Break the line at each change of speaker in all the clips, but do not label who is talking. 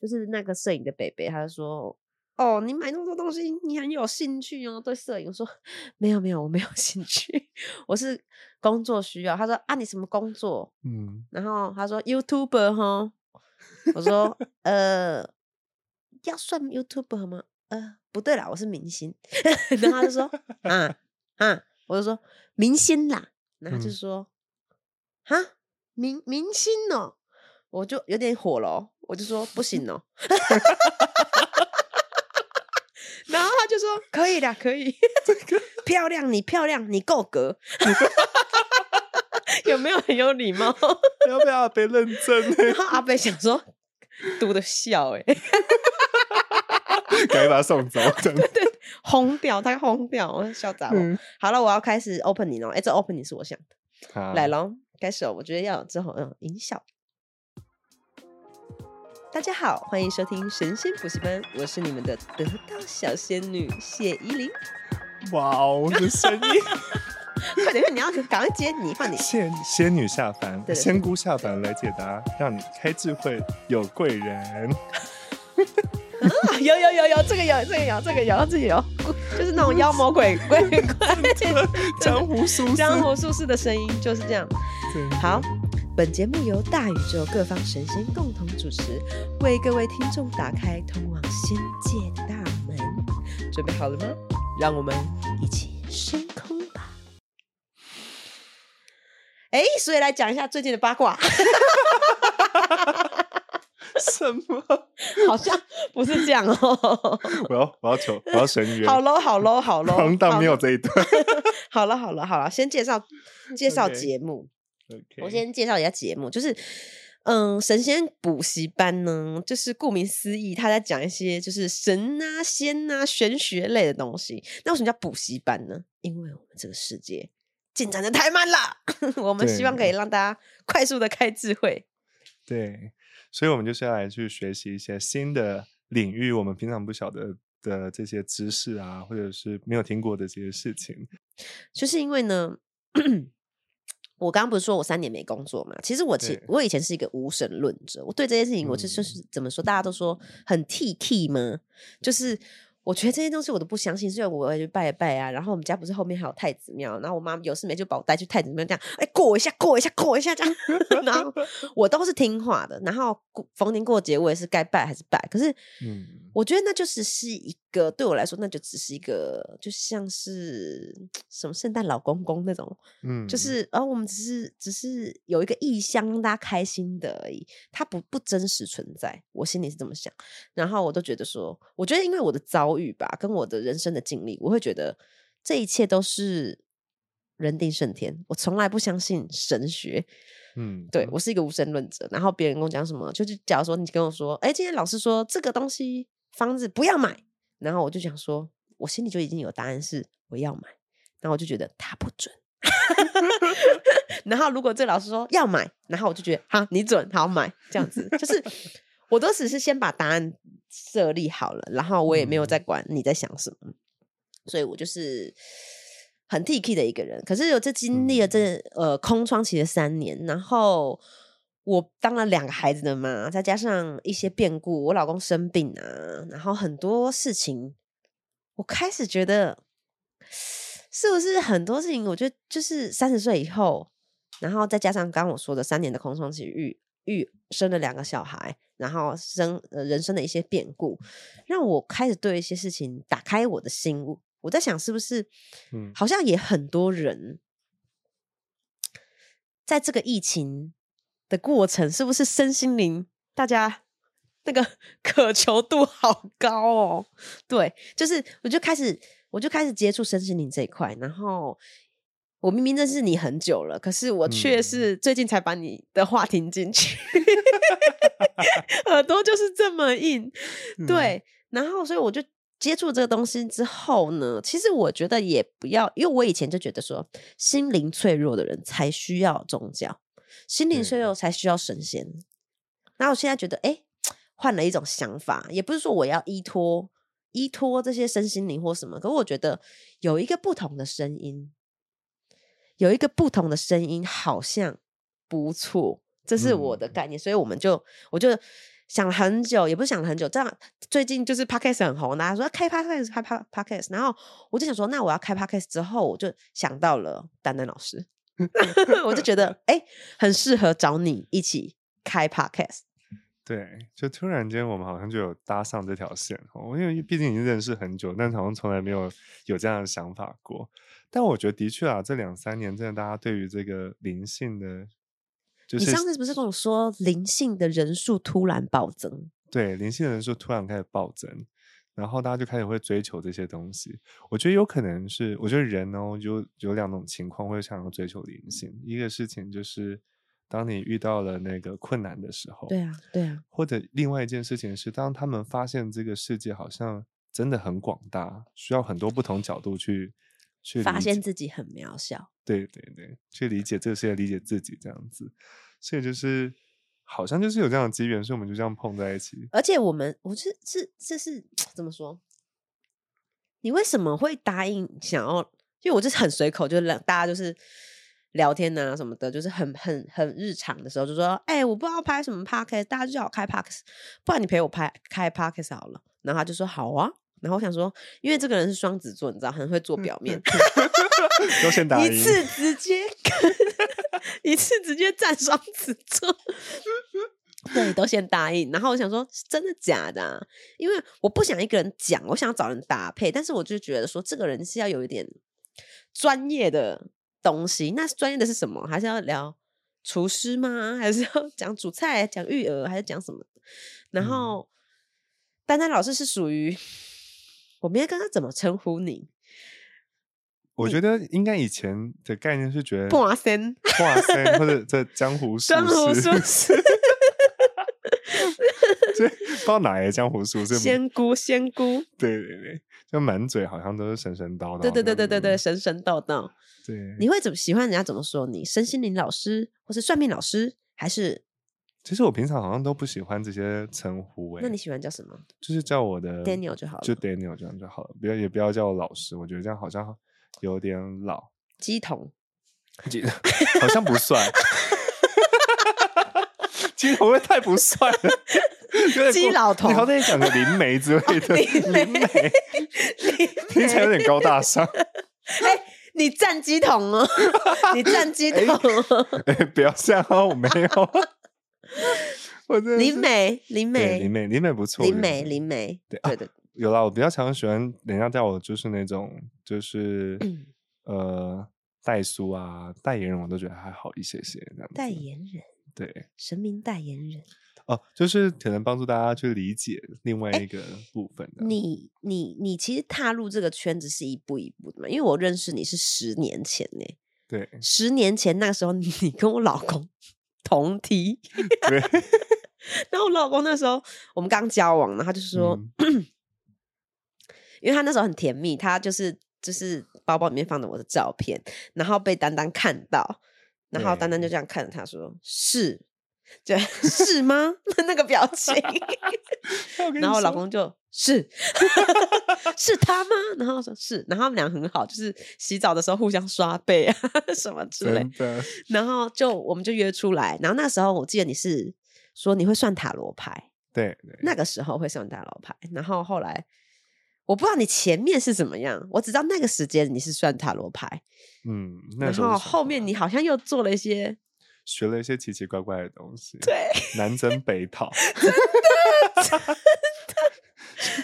就是那个摄影的北北，他就说：“哦，你买那么多东西，你很有兴趣哦，对摄影。”我说：“ 没有没有，我没有兴趣，我是工作需要。”他说：“啊，你什么工作？”
嗯，
然后他说：“YouTuber 哈。”我说：“呃，要算 YouTuber 吗？呃，不对啦，我是明星。”然后他就说：“啊啊！”我就说：“明星啦。”然后他就
嗯
说：“哈，明明星哦。”我就有点火了哦，我就说：“不行哦。”然后他就说：“可以的，可以，漂亮，你漂亮，你够格。”有没有很有礼貌？
要不要被认真？
然后阿北想说，读的笑哎、
赶紧把他送走，这样。
轰掉，他轰掉，我笑砸我。
嗯，
好了，我要开始 opening 哦，哎，这 opening 是我想的，
好
来喽，开始哦。我觉得要有之后嗯音效。大家好，欢迎收听神仙补习班，我是你们的得道小仙女谢依霖。
哇哦，这声音，
快点，你要赶快接你，放你。
仙仙女下凡，
对对
仙姑下凡来解答，让你开智慧，有贵人。
啊有有有有，这个有，这个有，这个有，这个有，就是那种妖魔鬼鬼怪，
江湖术士，
江湖术士的声音就是这样。好，本节目由大宇宙各方神仙共同主持，为各位听众打开通往仙界的大门。准备好了吗？让我们一起升空吧！哎，所以来讲一下最近的八卦，
什么？
好像不是这样哦。
我要我要求我要神约，
好喽，好喽，好喽，
荒诞没有
好
这一段。
好了，好了，好了，先介绍介绍节目。我先介绍一下节目，就是嗯，神仙补习班呢，就是顾名思义，他在讲一些就是神啊、仙啊、玄学类的东西。那为什么叫补习班呢？因为我们这个世界进展的太慢了，我们希望可以让大家快速的开智慧。
对，所以我们就是要来去学习一些新的领域，我们平常不晓得的这些知识啊，或者是没有听过的这些事情。
就是因为呢，我刚刚不是说我三年没工作嘛？其实我其我以前是一个无神论者，我对这件事情我就是怎么说，大家都说很 T K 吗？就是。我觉得这些东西我都不相信，所以我也去拜一拜啊，然后我们家不是后面还有太子庙，然后我妈有事没就把我带去太子庙，这样哎过一下过一下过一下这样，然后我都是听话的，然后逢年过节我也是该拜还是拜，可是
嗯，
我觉得那就是是一个对我来说，那就只是一个，就像是什么圣诞老公公那种，
嗯，
就是呃，我们只是只是有一个意向让大家开心的而已，它不不真实存在。我心里是这么想，然后我都觉得说，我觉得因为我的遭遇吧，跟我的人生的经历，我会觉得这一切都是人定胜天。我从来不相信神学，
嗯，
对我是一个无神论者。然后别人跟我讲什么，就是假如说你跟我说，哎，今天老师说这个东西房子不要买，然后我就想说，我心里就已经有答案是我要买，然后我就觉得他不准。然后如果这老师说要买，然后我就觉得好，你准，好买，这样子就是我都只是先把答案设立好了，然后我也没有在管你在想什么，所以我就是很 T K 的一个人。可是有这经历了这、呃空窗期的三年，然后我当了两个孩子的妈，再加上一些变故，我老公生病啊，然后很多事情，我开始觉得是不是很多事情，我觉得就是三十岁以后，然后再加上刚刚我说的三年的空窗期，育育生了两个小孩，然后生呃人生的一些变故，让我开始对一些事情打开我的心。我我在想，是不是
嗯
好像也很多人在这个疫情的过程，是不是身心灵大家那个 渴求度好高哦？对，就是我就开始我就开始接触身心灵这一块，然后我明明认识你很久了，可是我却
嗯
是最近才把你的话听进去，耳朵就是这么硬，
嗯
对，然后所以我就。接触这个东西之后呢，其实我觉得也不要，因为我以前就觉得说，心灵脆弱的人才需要宗教，心灵脆。
对
弱才需要神仙。然后我现在觉得，哎，换了一种想法，也不是说我要依托依托这些身心灵或什么，可是我觉得有一个不同的声音，有一个不同的声音好像不错，这是我的
嗯。
概念，所以我们就我就想了很久，也不是想了很久，这样最近就是 podcast 很红，大家说开 podcast 开 pod podcast，然后我就想说，那我要开 podcast 之后，我就想到了丹丹老师，我就觉得哎、很适合找你一起开 podcast。
对，就突然间我们好像就有搭上这条线哦，因为毕竟已经认识很久，但好像从来没有有这样的想法过。但我觉得的确啊，这两三年真的大家对于这个灵性的，就
你上次不是跟我说灵性的人数突然暴增？
对灵性的人数突然开始暴增，然后大家就开始会追求这些东西。我觉得有可能是，我觉得人哦有有两种情况会想要追求灵性，一个事情就是当你遇到了那个困难的时候，
对啊，对啊，
或者另外一件事情是，当他们发现这个世界好像真的很广大，需要很多不同角度去去
发现自己很渺小。
对对对，去理解这个世界，理解自己这样子。所以就是好像就是有这样的机缘，所以我们就这样碰在一起。
而且我们，我是是这是怎么说？你为什么会答应想要？因为我就是很随口，就是两大家就是聊天啊、什么的，就是很很很日常的时候，就说：“哎、我不知道拍什么 podcast，大家就叫我开 podcast，不然你陪我拍开 podcast 好了。”然后他就说：“好啊。”然后我想说，因为这个人是双子座，你知道，很会做表面，
都先答
一，次直接跟 一次直接占双子座，对，都先答应。然后我想说，是真的假的啊、因为我不想一个人讲，我想要找人搭配，但是我就觉得说，这个人是要有一点专业的东西。那专业的是什么？还是要聊厨师吗？还是要 讲煮菜、讲育儿，还是讲什么？然
嗯
后，丹丹老师是属于我们要跟他怎么称呼你？
我觉得应该以前的概念是觉得
哇森。
哇塞，或者在江湖术
江湖
士，
术 士，
这不知道哪来的江湖术士，
仙姑，仙姑，
对对对，就满嘴好像都是神神叨叨，
对对对对对对，
对
神神叨叨。
对。
你会怎么喜欢人家怎么说你？身心灵老师，或是算命老师，还是？
其实我平常好像都不喜欢这些称呼、欸，
那你喜欢叫什么？
就是叫我的
Daniel 就好了
就 Daniel 这样就好了，不要也不要叫我老师，我觉得这样好像有点老，
鸡童，
记得好像不帅，鸡头会太不算了，
鸡老头
你好歹也讲个灵媒之类的，
灵媒
灵媒听起来有点高大上，
哎、你站鸡桶哦，你站鸡桶哦。
哎、不要这样哦，我没有，我
林美，林
对
美，
灵媒灵媒不错，
林美，
媒
林美，
对
对，
有啦，我比较常喜欢人家叫我就是那种就是、
嗯
呃代书啊代言人，我都觉得还好一些些。
代言人，
对
神明代言人。
哦，就是可能帮助大家去理解另外一个部分的。
你你你其实踏入这个圈子是一步一步的嘛？因为我认识你是十年前呢、
对
十年前那个时候，你跟我老公同梯，
对，
然后我老公那时候我们刚交往，然后他就说，
嗯
因为他那时候很甜蜜，他就是就是包包里面放着我的照片，然后被丹丹看到，然后丹丹就这样看着他说：“是，对，是吗？” 那个表情，然后我老公就是 是他吗？然后说是，然后他们俩很好，就是洗澡的时候互相刷背啊什么之类，
的
然后就我们就约出来，然后那时候我记得你是说你会算塔罗牌，
对对，
那个时候会算塔罗牌，然后后来我不知道你前面是怎么样，我只知道那个时间你是算塔罗牌，
嗯，那
然
时候是
后后面你好像又做了一些，
学了一些奇奇怪怪的东西，
对，
南征北讨，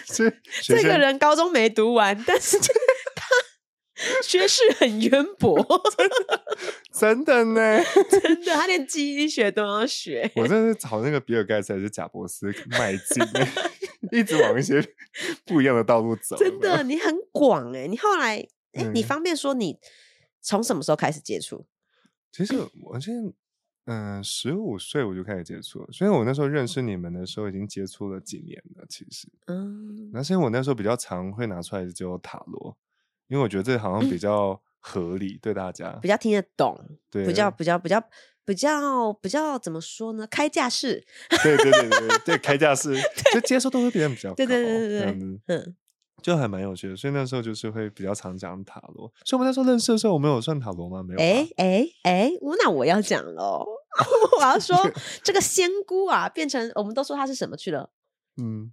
是 学生
这个人高中没读完，但是 他学识很渊博，
真的呢，
真的，他连基因学都要学。
我真的是朝那个比尔盖茨还是贾伯斯迈进，一直往一些 不一样的道路走。
真的，你很广哎、你后来哎、你
嗯
方便说你从什么时候开始接触？
其实我现在，嗯，十五岁我就开始接触了，所以我那时候认识你们的时候已经接触了几年了。其实，
嗯，
那是因为我那时候比较常会拿出来就塔罗，因为我觉得这好像比较合理，对大家
比较听得懂，
对
比较比较比较比较比较怎么说呢？开架式，
对对对对对对，开架式 就接受度会变得比较高，
对对对对对嗯，
就还蛮有趣的。所以那时候就是会比较常讲塔罗。所以我们那时候认识的时候，我们有算塔罗吗？没有吧。
哎哎哎，我那我要讲喽，我要说这个仙姑啊，变成我们都说她是什么去了？
嗯，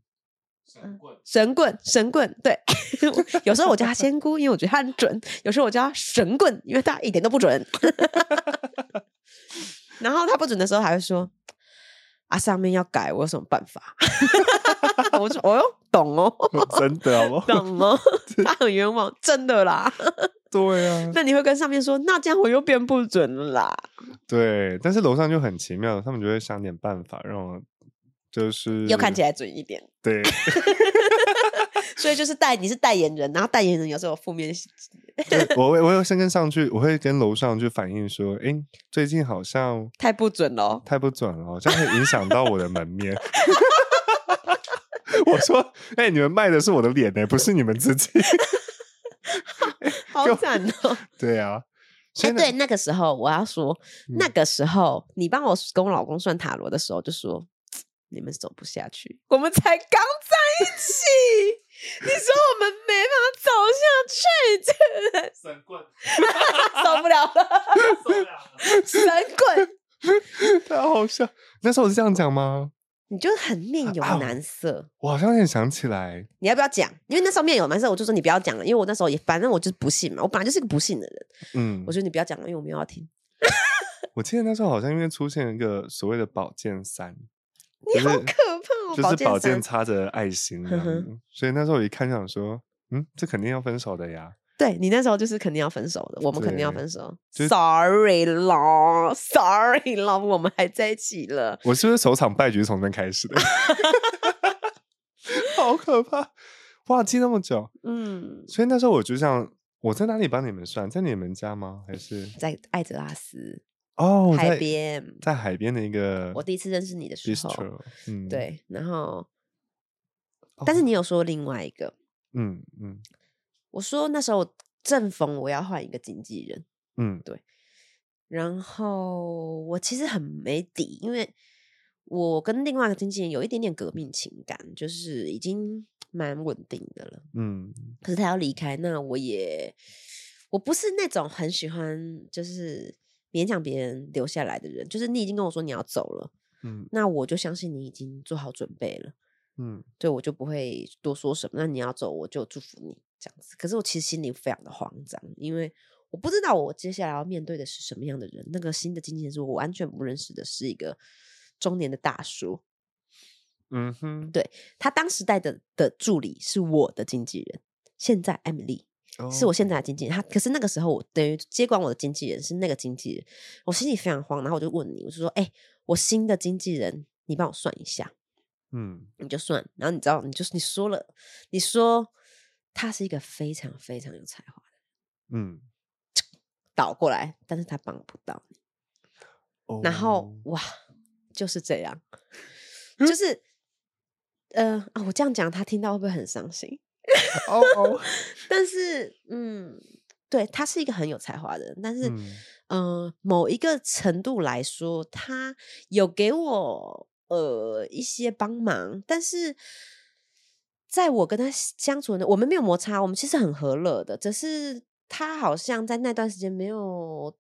神棍，神棍，神棍。对，有时候我叫他仙姑，因为我觉得他很准；有时候我叫他神棍，因为他一点都不准。然后他不准的时候，还会说：“啊，上面要改，我有什么办法？” 我说：“哦哟，懂哦，
真的好不好？
懂哦。”他很冤枉，真的啦。
对啊，
那你会跟上面说：“那这样我又变不准了啦。”
对，但是楼上就很奇妙，他们就会想点办法让我就是
又看起来准一点。
对，
所以就是代你是代言人，然后代言人有时候有负面。
我我我有先跟上去，我会跟楼上去反映说：“哎，最近好像
太不准了，
太不准了，这样会影响到我的门面。”我说：“哎，你们卖的是我的脸呢，不是你们自己。”
好惨哦！
对啊，
哎，对，那个时候我要说，那个时候你帮我跟我老公算塔罗的时候，就说你们走不下去，我们才刚在一起，你说我们没法走下去，
神棍
受不了了，
受不了了，
神棍，
太好笑。那时候我是这样讲吗？
你就很面有难色，
我好像有点想起来。
你要不要讲？因为那时候面有难色，我就说你不要讲了，因为我那时候也反正我就是不信嘛，我本来就是个不信的人。嗯，我说你不要讲了，因为我没有要听。
我记得那时候好像因为出现一个所谓的宝剑三，
你好可怕，
就是宝剑插着爱心，所以那时候我一看就想说，嗯，这肯定要分手的呀。
对你那时候就是肯定要分手的，我们肯定要分手。Sorry 啦，Sorry 啦，我们还在一起了。
我是不是首场败局从那开始的？好可怕！哇，记那么久。嗯，所以那时候我就想我在哪里帮你们算，在你们家吗？还是
在艾泽拉斯？
哦，
海边，
在海边的一个。
我第一次认识你的时候，嗯，对，然后，但是。你有说另外一个，嗯嗯。我说那时候正逢我要换一个经纪人，嗯，对，然后我其实很没底，因为我跟另外一个经纪人有一点点革命情感，就是已经蛮稳定的了，嗯，可是他要离开，那我也我不是那种很喜欢就是勉强别人留下来的人，就是你已经跟我说你要走了，嗯，那我就相信你已经做好准备了，嗯，对我就不会多说什么，那你要走我就祝福你。这样子，可是我其实心里非常的慌张，因为我不知道我接下来要面对的是什么样的人。那个新的经纪人是我完全不认识的，是一个中年的大叔。嗯哼，对他当时带的的助理是我的经纪人，现在 Emily 是我现在的经纪人。他可是那个时候我等于接管我的经纪人是那个经纪人，我心里非常慌。然后我就问你，我就说：“哎，我新的经纪人，你帮我算一下。”嗯，你就算。然后你知道，你就是你说了，你说。他是一个非常非常有才华的，嗯，倒过来，但是他帮不到你。然后哇，就是这样，就是，呃啊，我这样讲，他听到会不会很伤心？哦 哦，但是，嗯，对他是一个很有才华的人，但是，嗯，某一个程度来说，他有给我呃一些帮忙，但是。在我跟他相处的，我们没有摩擦，我们其实很和乐的。只是他好像在那段时间没有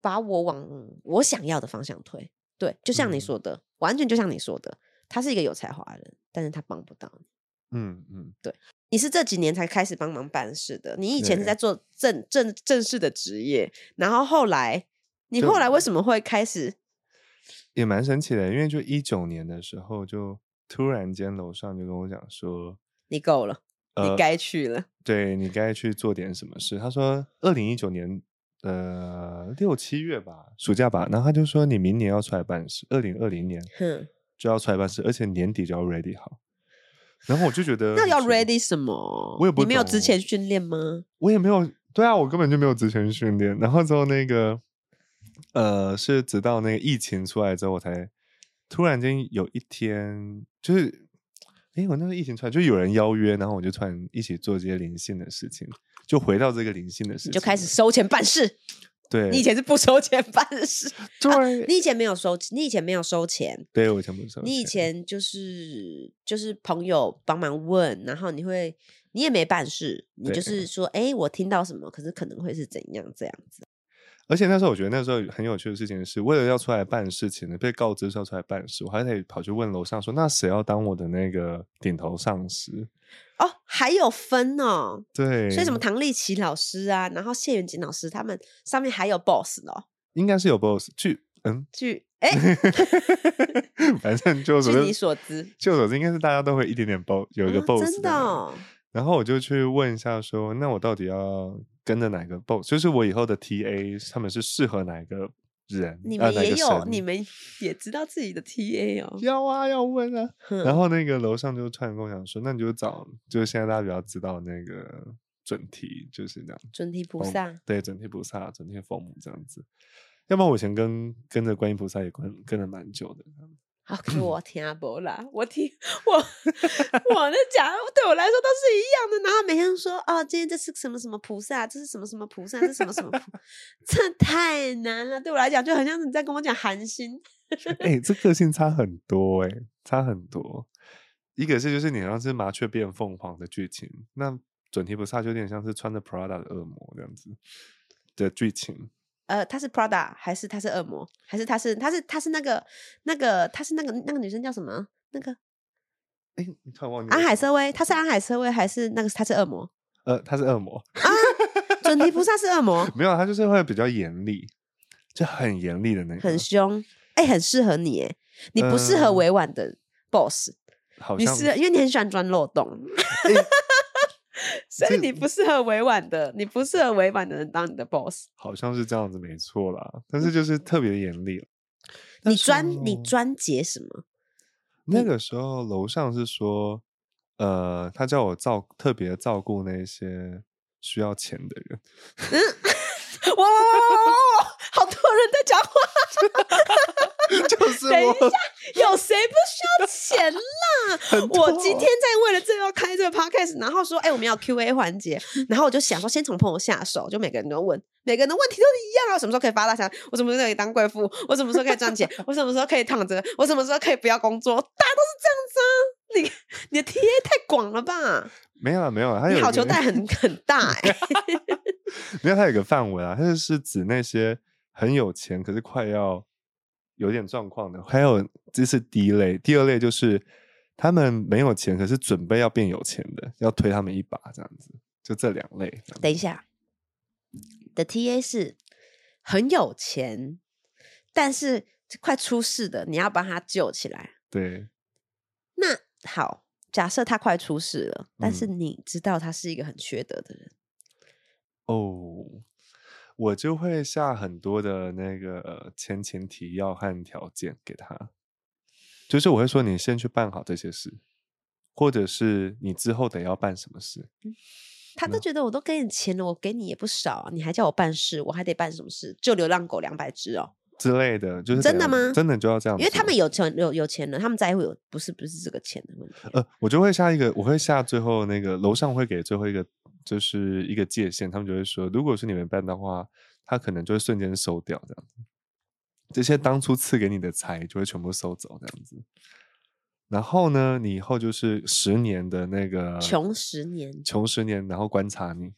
把我往我想要的方向推。对，就像你说的，完全就像你说的，他是一个有才华的人，但是他帮不到你。嗯嗯，对，你是这几年才开始帮忙办事的，你以前是在做正正正式的职业，然后后来你后来为什么会开始？
也蛮神奇的，因为就一九年的时候就。突然间，楼上就跟我讲说：“
你够了，你该去了。
对你该去做点什么事。”他说：“二零一九年，呃，六七月吧，暑假吧。”然后他就说：“你明年要出来办事，二零二零年就要出来办事，而且年底就要 ready 好。”然后我就觉得，
那要 ready 什么？
我也不，
你没有之前训练吗？
我也没有。对啊，我根本就没有之前训练。然后之后那个，呃，是直到那个疫情出来之后，我才。突然间有一天，就是，哎，我那个疫情出来，就有人邀约，然后我就突然一起做这些灵性的事情，就回到这个灵性的事情，
就开始收钱办事。
对，
你以前是不收钱办事，
对，
你以前没有收，你以前没有收钱，
对我以前不收，
你以前就是就是朋友帮忙问，然后你会，你也没办事，你就是说，哎，我听到什么，可是可能会是怎样这样子。
而且那时候我觉得那时候很有趣的事情是，为了要出来办事情呢，被告知是要出来办事，我还得跑去问楼上说，那谁要当我的那个顶头上司？
哦，还有分哦，
对，
所以什么唐立奇老师啊，然后谢元锦老师他们上面还有 boss 哦，
应该是有 boss 去嗯，
去哎，
反正就
据
是
你所知，
据我所知，应该是大家都会一点点 boss 有一个
啊
boss
真的哦，
然后我就去问一下说，那我到底要跟着哪个 boss？就是我以后的 TA 他们是适合哪一个人？
你们也有，
神
你们也知道自己的 TA 哦，
要啊要问啊。然后那个楼上就突然跟我讲说，那你就找就是现在大家比较知道那个准提，就是这样。
准提菩
佛
萨，
对准提菩萨、准提佛母这样子。要不然我以前跟跟着观音菩萨也跟跟了蛮久的。
好，可是我听不啦，我听我我那讲对我来说都是一样的，然后每天说哦，今天这是什么什么菩萨，这是什么什么菩萨，这是什么什么菩，这太难了，对我来讲就很像是你在跟我讲寒心。
哎、这个性差很多哎、差很多。一个是就是你好像是麻雀变凤凰的剧情，那准提菩萨就有点像是穿着 Prada 的恶魔这样子的剧情。
呃，他是 Prada 还是他是恶魔，还是他是他是他是那个那个他是那个那个女生叫什么？那个
哎、你突然忘记
安海瑟薇，他是安海瑟薇还是那个他是恶魔？
呃，他是恶魔啊，
准提菩萨是恶魔，
没有，他就是会比较严厉，就很严厉的那个，
很凶，哎、很适合你哎，你不适合
嗯
委婉的 boss。你
好像
是因为你很喜欢钻漏洞，所以你不适合委婉的，你不适合委婉的人当你的 boss。
好像是这样子，没错啦。但是就是特别严厉。
你专你专解什么？
那个时候楼上是说，呃，他叫我照特别照顾那些需要钱的人。
哇哇哇哇哇哇！好多人在讲话，
就是
等一
下，
有谁不需要钱啦？我今天在为了这个要开这个 podcast，然后说，哎、我们要 Q A 环节，然后我就想说，先从朋友下手，就每个人都问，每个人的问题都是一样啊，什么时候可以发大财？我什么时候可以当贵妇？我什么时候可以赚钱？我什么时候可以躺着？我什么时候可以不要工作？大家都是这样子啊！你你的 T A 太广了吧？
没有啊没有啊，他有
你好球带很很大哎、
没有，它有个范围啊，它就是指那些很有钱，可是快要有点状况的。还有这是第一类，第二类就是他们没有钱，可是准备要变有钱的，要推他们一把这样子。就这两类。
等一下，的 T A 是很有钱，但是快出事的，你要帮他救起来。
对，
那好，假设他快出事了，但是
嗯
你知道他是一个很缺德的人，
哦，我就会下很多的那个呃前情提要和条件给他，就是我会说你先去办好这些事，或者是你之后得要办什么事。
他都觉得我都给你钱了，我给你也不少啊，你还叫我办事，我还得办什么事？就流浪狗两百只哦，
之类的，就是
真的吗
真的就要这样，
因为他们有钱有有钱了，他们在乎有不是不是这个钱的问题。
呃，我就会下一个，我会下最后那个楼上会给最后一个，就是一个界限，他们就会说，如果是你们办的话，他可能就会瞬间收掉这样子，这些当初赐给你的财就会全部收走这样子。然后呢，你以后就是十年的那个
穷十年。
穷十年，然后观察你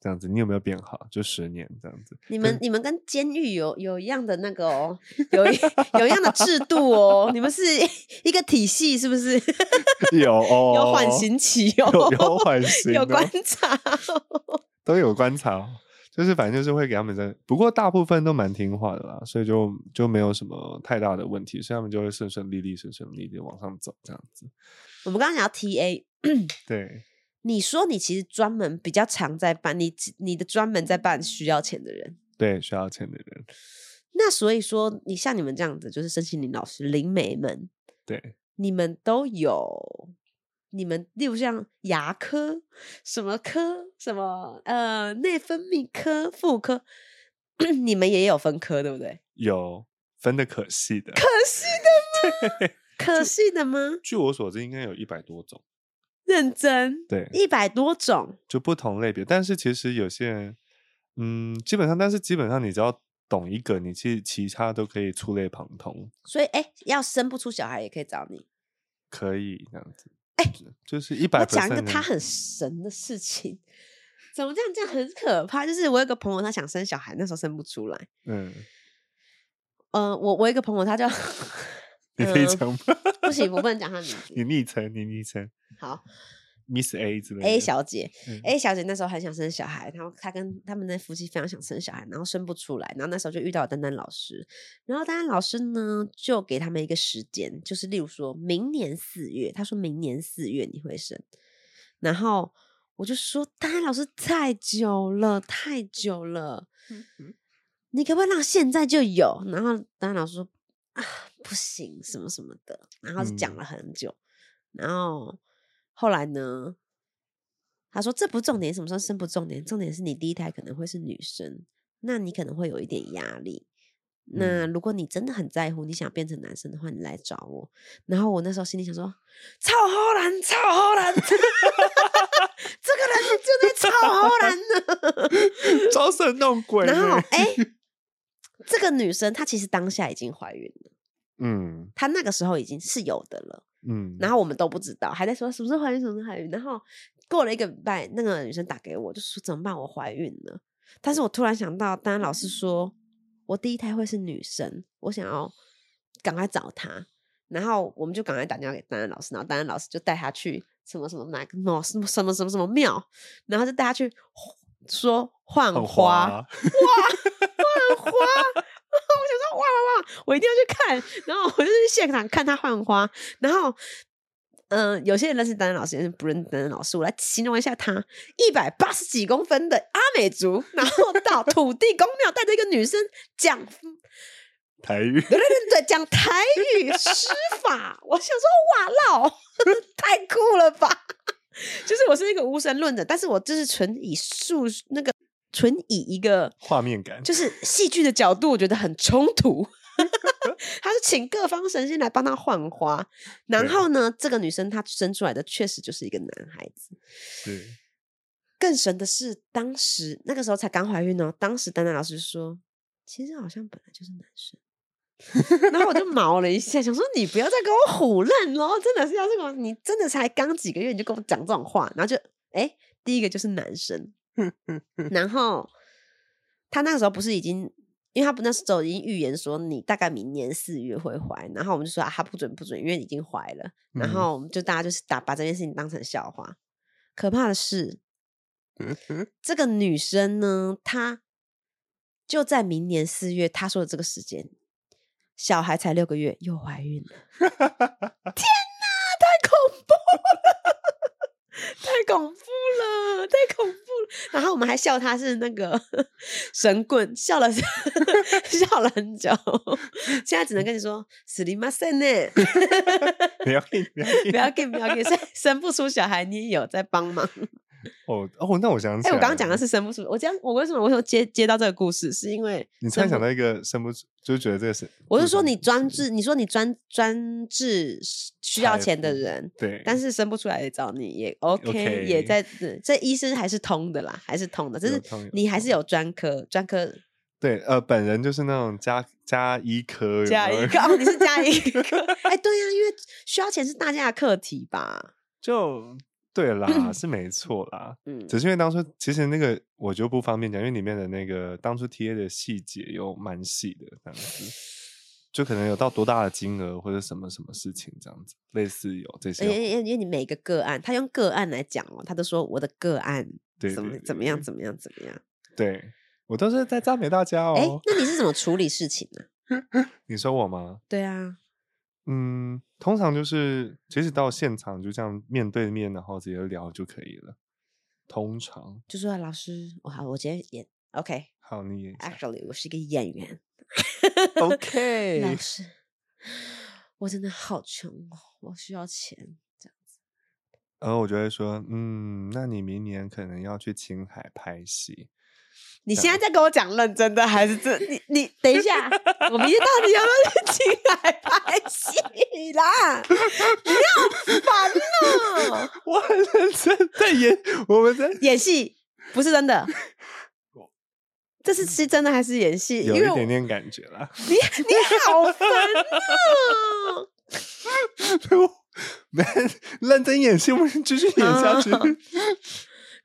这样子，你有没有变好？就十年这样子。
你们你们跟监狱有有一样的那个哦，有一 有一样的制度哦，你们是一个体系是不是？
有哦，
有缓刑期哦，
有有缓刑
有
哦
观察哦。
都有观察哦，就是反正就是会给他们在，不过大部分都蛮听话的啦，所以就就没有什么太大的问题，所以他们就会顺顺利利、顺顺利利往上走这样子。
我们刚刚讲到 TA，
对，
你说你其实专门比较常在办，你你的专门在办需要钱的人。
对，需要钱的人，
那所以说，你像你们这样子，就是申请林老师、灵媒们，
对，
你们都有，你们例如像牙科、什么科、什么呃内分泌科、妇科，你们也有分科，对不对？
有分的可细的，
可细的吗？可细的吗？
据我所知，应该有一百多种，
认真，
对，
一百多种，
就不同类别。但是其实有些人，嗯，基本上，但是基本上你只要懂一个，你其其他都可以触类旁通，
所以哎，要生不出小孩也可以找你。
可以这样子。哎，就是一百。
我讲一个他很神的事情，怎么这样？这样很可怕。就是我有个朋友，他想生小孩，那时候生不出来。
嗯，
呃，我我有一个朋友，他叫
你可以
呃
讲吗？
不行，我不能讲他名字。
你昵称，你昵称
好
，Miss A 之类的。
，A 小姐
嗯
，A 小姐那时候很想生小孩，然后她跟他们那夫妻非常想生小孩，然后生不出来，然后那时候就遇到了丹丹老师，然后丹丹老师呢就给他们一个时间，就是例如说明年四月，他说明年四月你会生，然后我就说丹丹老师太久了，太久了，你可不可以让现在就有？然后丹丹老师说啊不行，什么什么的，然后就讲
嗯
了很久，然后后来呢？他说：“这不重点，什么时候生不重点，重点是你第一胎可能会是女生，那你可能会有一点压力。那
嗯
如果你真的很在乎，你想变成男生的话，你来找我。然后我那时候心里想说：超好男，超好男，这个人真的超好男呢。
装神弄鬼。
然后，哎、这个女生她其实当下已经怀孕了，
嗯
她那个时候已经是有的了。
嗯，
然后我们都不知道，还在说什么时候怀孕，什么时候怀孕。然后过了一个礼拜，那个女生打给我，就说怎么办，我怀孕了。但是我突然想到，当然老师说我第一胎会是女生，我想要赶快找她。然后我们就赶快打电话给丹丹老师，然后丹丹老师就带她去什么什么哪个庙，什么什么什么什么庙，然后就带她去 说换
很
花，
花，
换花。我想说，哇哇哇，我一定要去看。然后我就去现场看他换花。然后，嗯、有些人认识丹丹老师，有些人不认识丹丹老师。我来形容一下他：一百八十几公分的阿美族，然后到土地公庙带着一个女生讲，对
台语。
对对对，讲台语施法。我想说，哇老，太酷了吧！就是我是一个无神论者，但是我就是纯以数那个纯以一个
画面感，
就是戏剧的角度，我觉得很冲突。他是请各方神仙来帮他换花，然后呢，这个女生她生出来的确实就是一个男孩子。
是
更神的是，当时那个时候才刚怀孕哦，当时丹丹老师说，其实好像本来就是男生。然后我就毛了一下，想说你不要再跟我唬烂喽！真的是要这个，你真的才刚几个月你就跟我讲这种话，然后就哎，第一个就是男生，然后他那个时候不是已经，因为他不那时候已经预言说你大概明年四月会怀，然后我们就说啊，他不准不准，因为已经怀了，然
嗯
后我们就大家就是打把这件事情当成笑话。可怕的是，这个女生呢，她就在明年四月，她说的这个时间，小孩才六个月又怀孕了。天哪，太恐怖了！太恐怖了，太恐怖了。然后我们还笑他是那个 神棍，笑了 笑了很久。现在只能跟你说“死里马森”呢，
不要给，不要紧
不要给不要给，生生不出小孩，你也有在帮忙。
哦哦，那我想起
哎、
来，
我刚刚讲的，是生不出，我这样我为什么我说接接到这个故事，是因为
你突然想到一个生不出，就是觉得这个是，
我是说你专治，你说你专专治需要钱的人，
对，
但是生不出来也找你也 OK，, 也在对这医生还是通的啦，还是通的，就是你还是有专科专科。
对呃，本人就是那种加加医科，
加医科哦，你是加医科，哎，对呀、因为需要钱是大家的课题吧，
就对啦，是没错啦。
嗯，
只是因为当初其实那个我就不方便讲，因为里面的那个当初贴的细节有蛮细的，这样子，就可能有到多大的金额或者什么什么事情这样子，类似有这些
因。为因为你每个个案，他用个案来讲哦，他都说我的个案
对
怎么怎么样怎么样怎么样，
对我都是在赞美大家
哎、
哦。
那你是怎么处理事情呢、
你说我吗？
对啊，
嗯，通常就是其实到现场就这样面对面，然后直接聊就可以了。通常，
就说老师，我好，我今天演 OK。
好，你演
Actually，我是一个演员。
OK
老师，我真的好穷哦，我需要钱。这样子，
然后我就会说，嗯，那你明年可能要去青海拍戏。
你现在在跟我讲认真的还是这？你你等一下，我明天到底要不要去青海拍戏啦？你好烦哦！
我很认真在演，我们在
演戏不是真的，这是是真的还是演戏？
有一点点感觉啦。
你你好烦哦！
没认真演戏，我们继续演下去。
啊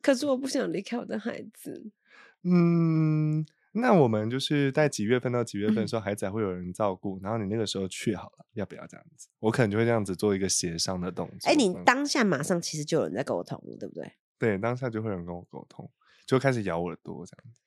可是我不想离开我的孩子。
嗯，那我们就是在几月份到几月份的
嗯
时候，孩子还会有人照顾，然后你那个时候去好了，要不要这样子？我可能就会这样子做一个协商的动作。
哎、你
嗯
当下马上其实就有人在沟通了，对不对？
对当下就会有人跟我沟通，就开始咬我的朵这样子。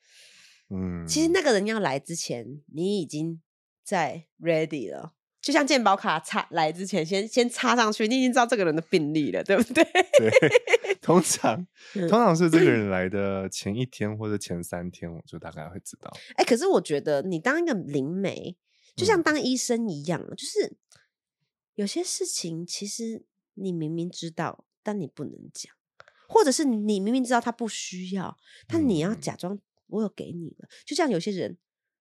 嗯，
其实那个人要来之前，你已经在 ready 了。就像健保卡插来之前，先先插上去，你已经知道这个人的病历了，对不对？
对，通常
嗯
通常是这个人来的前一天或者前三天，我就大概会知道。
哎、可是我觉得你当一个灵媒，就像
嗯
当医生一样，就是有些事情其实你明明知道，但你不能讲，或者是你明明知道他不需要，但你要
嗯
假装我有给你了。就像有些人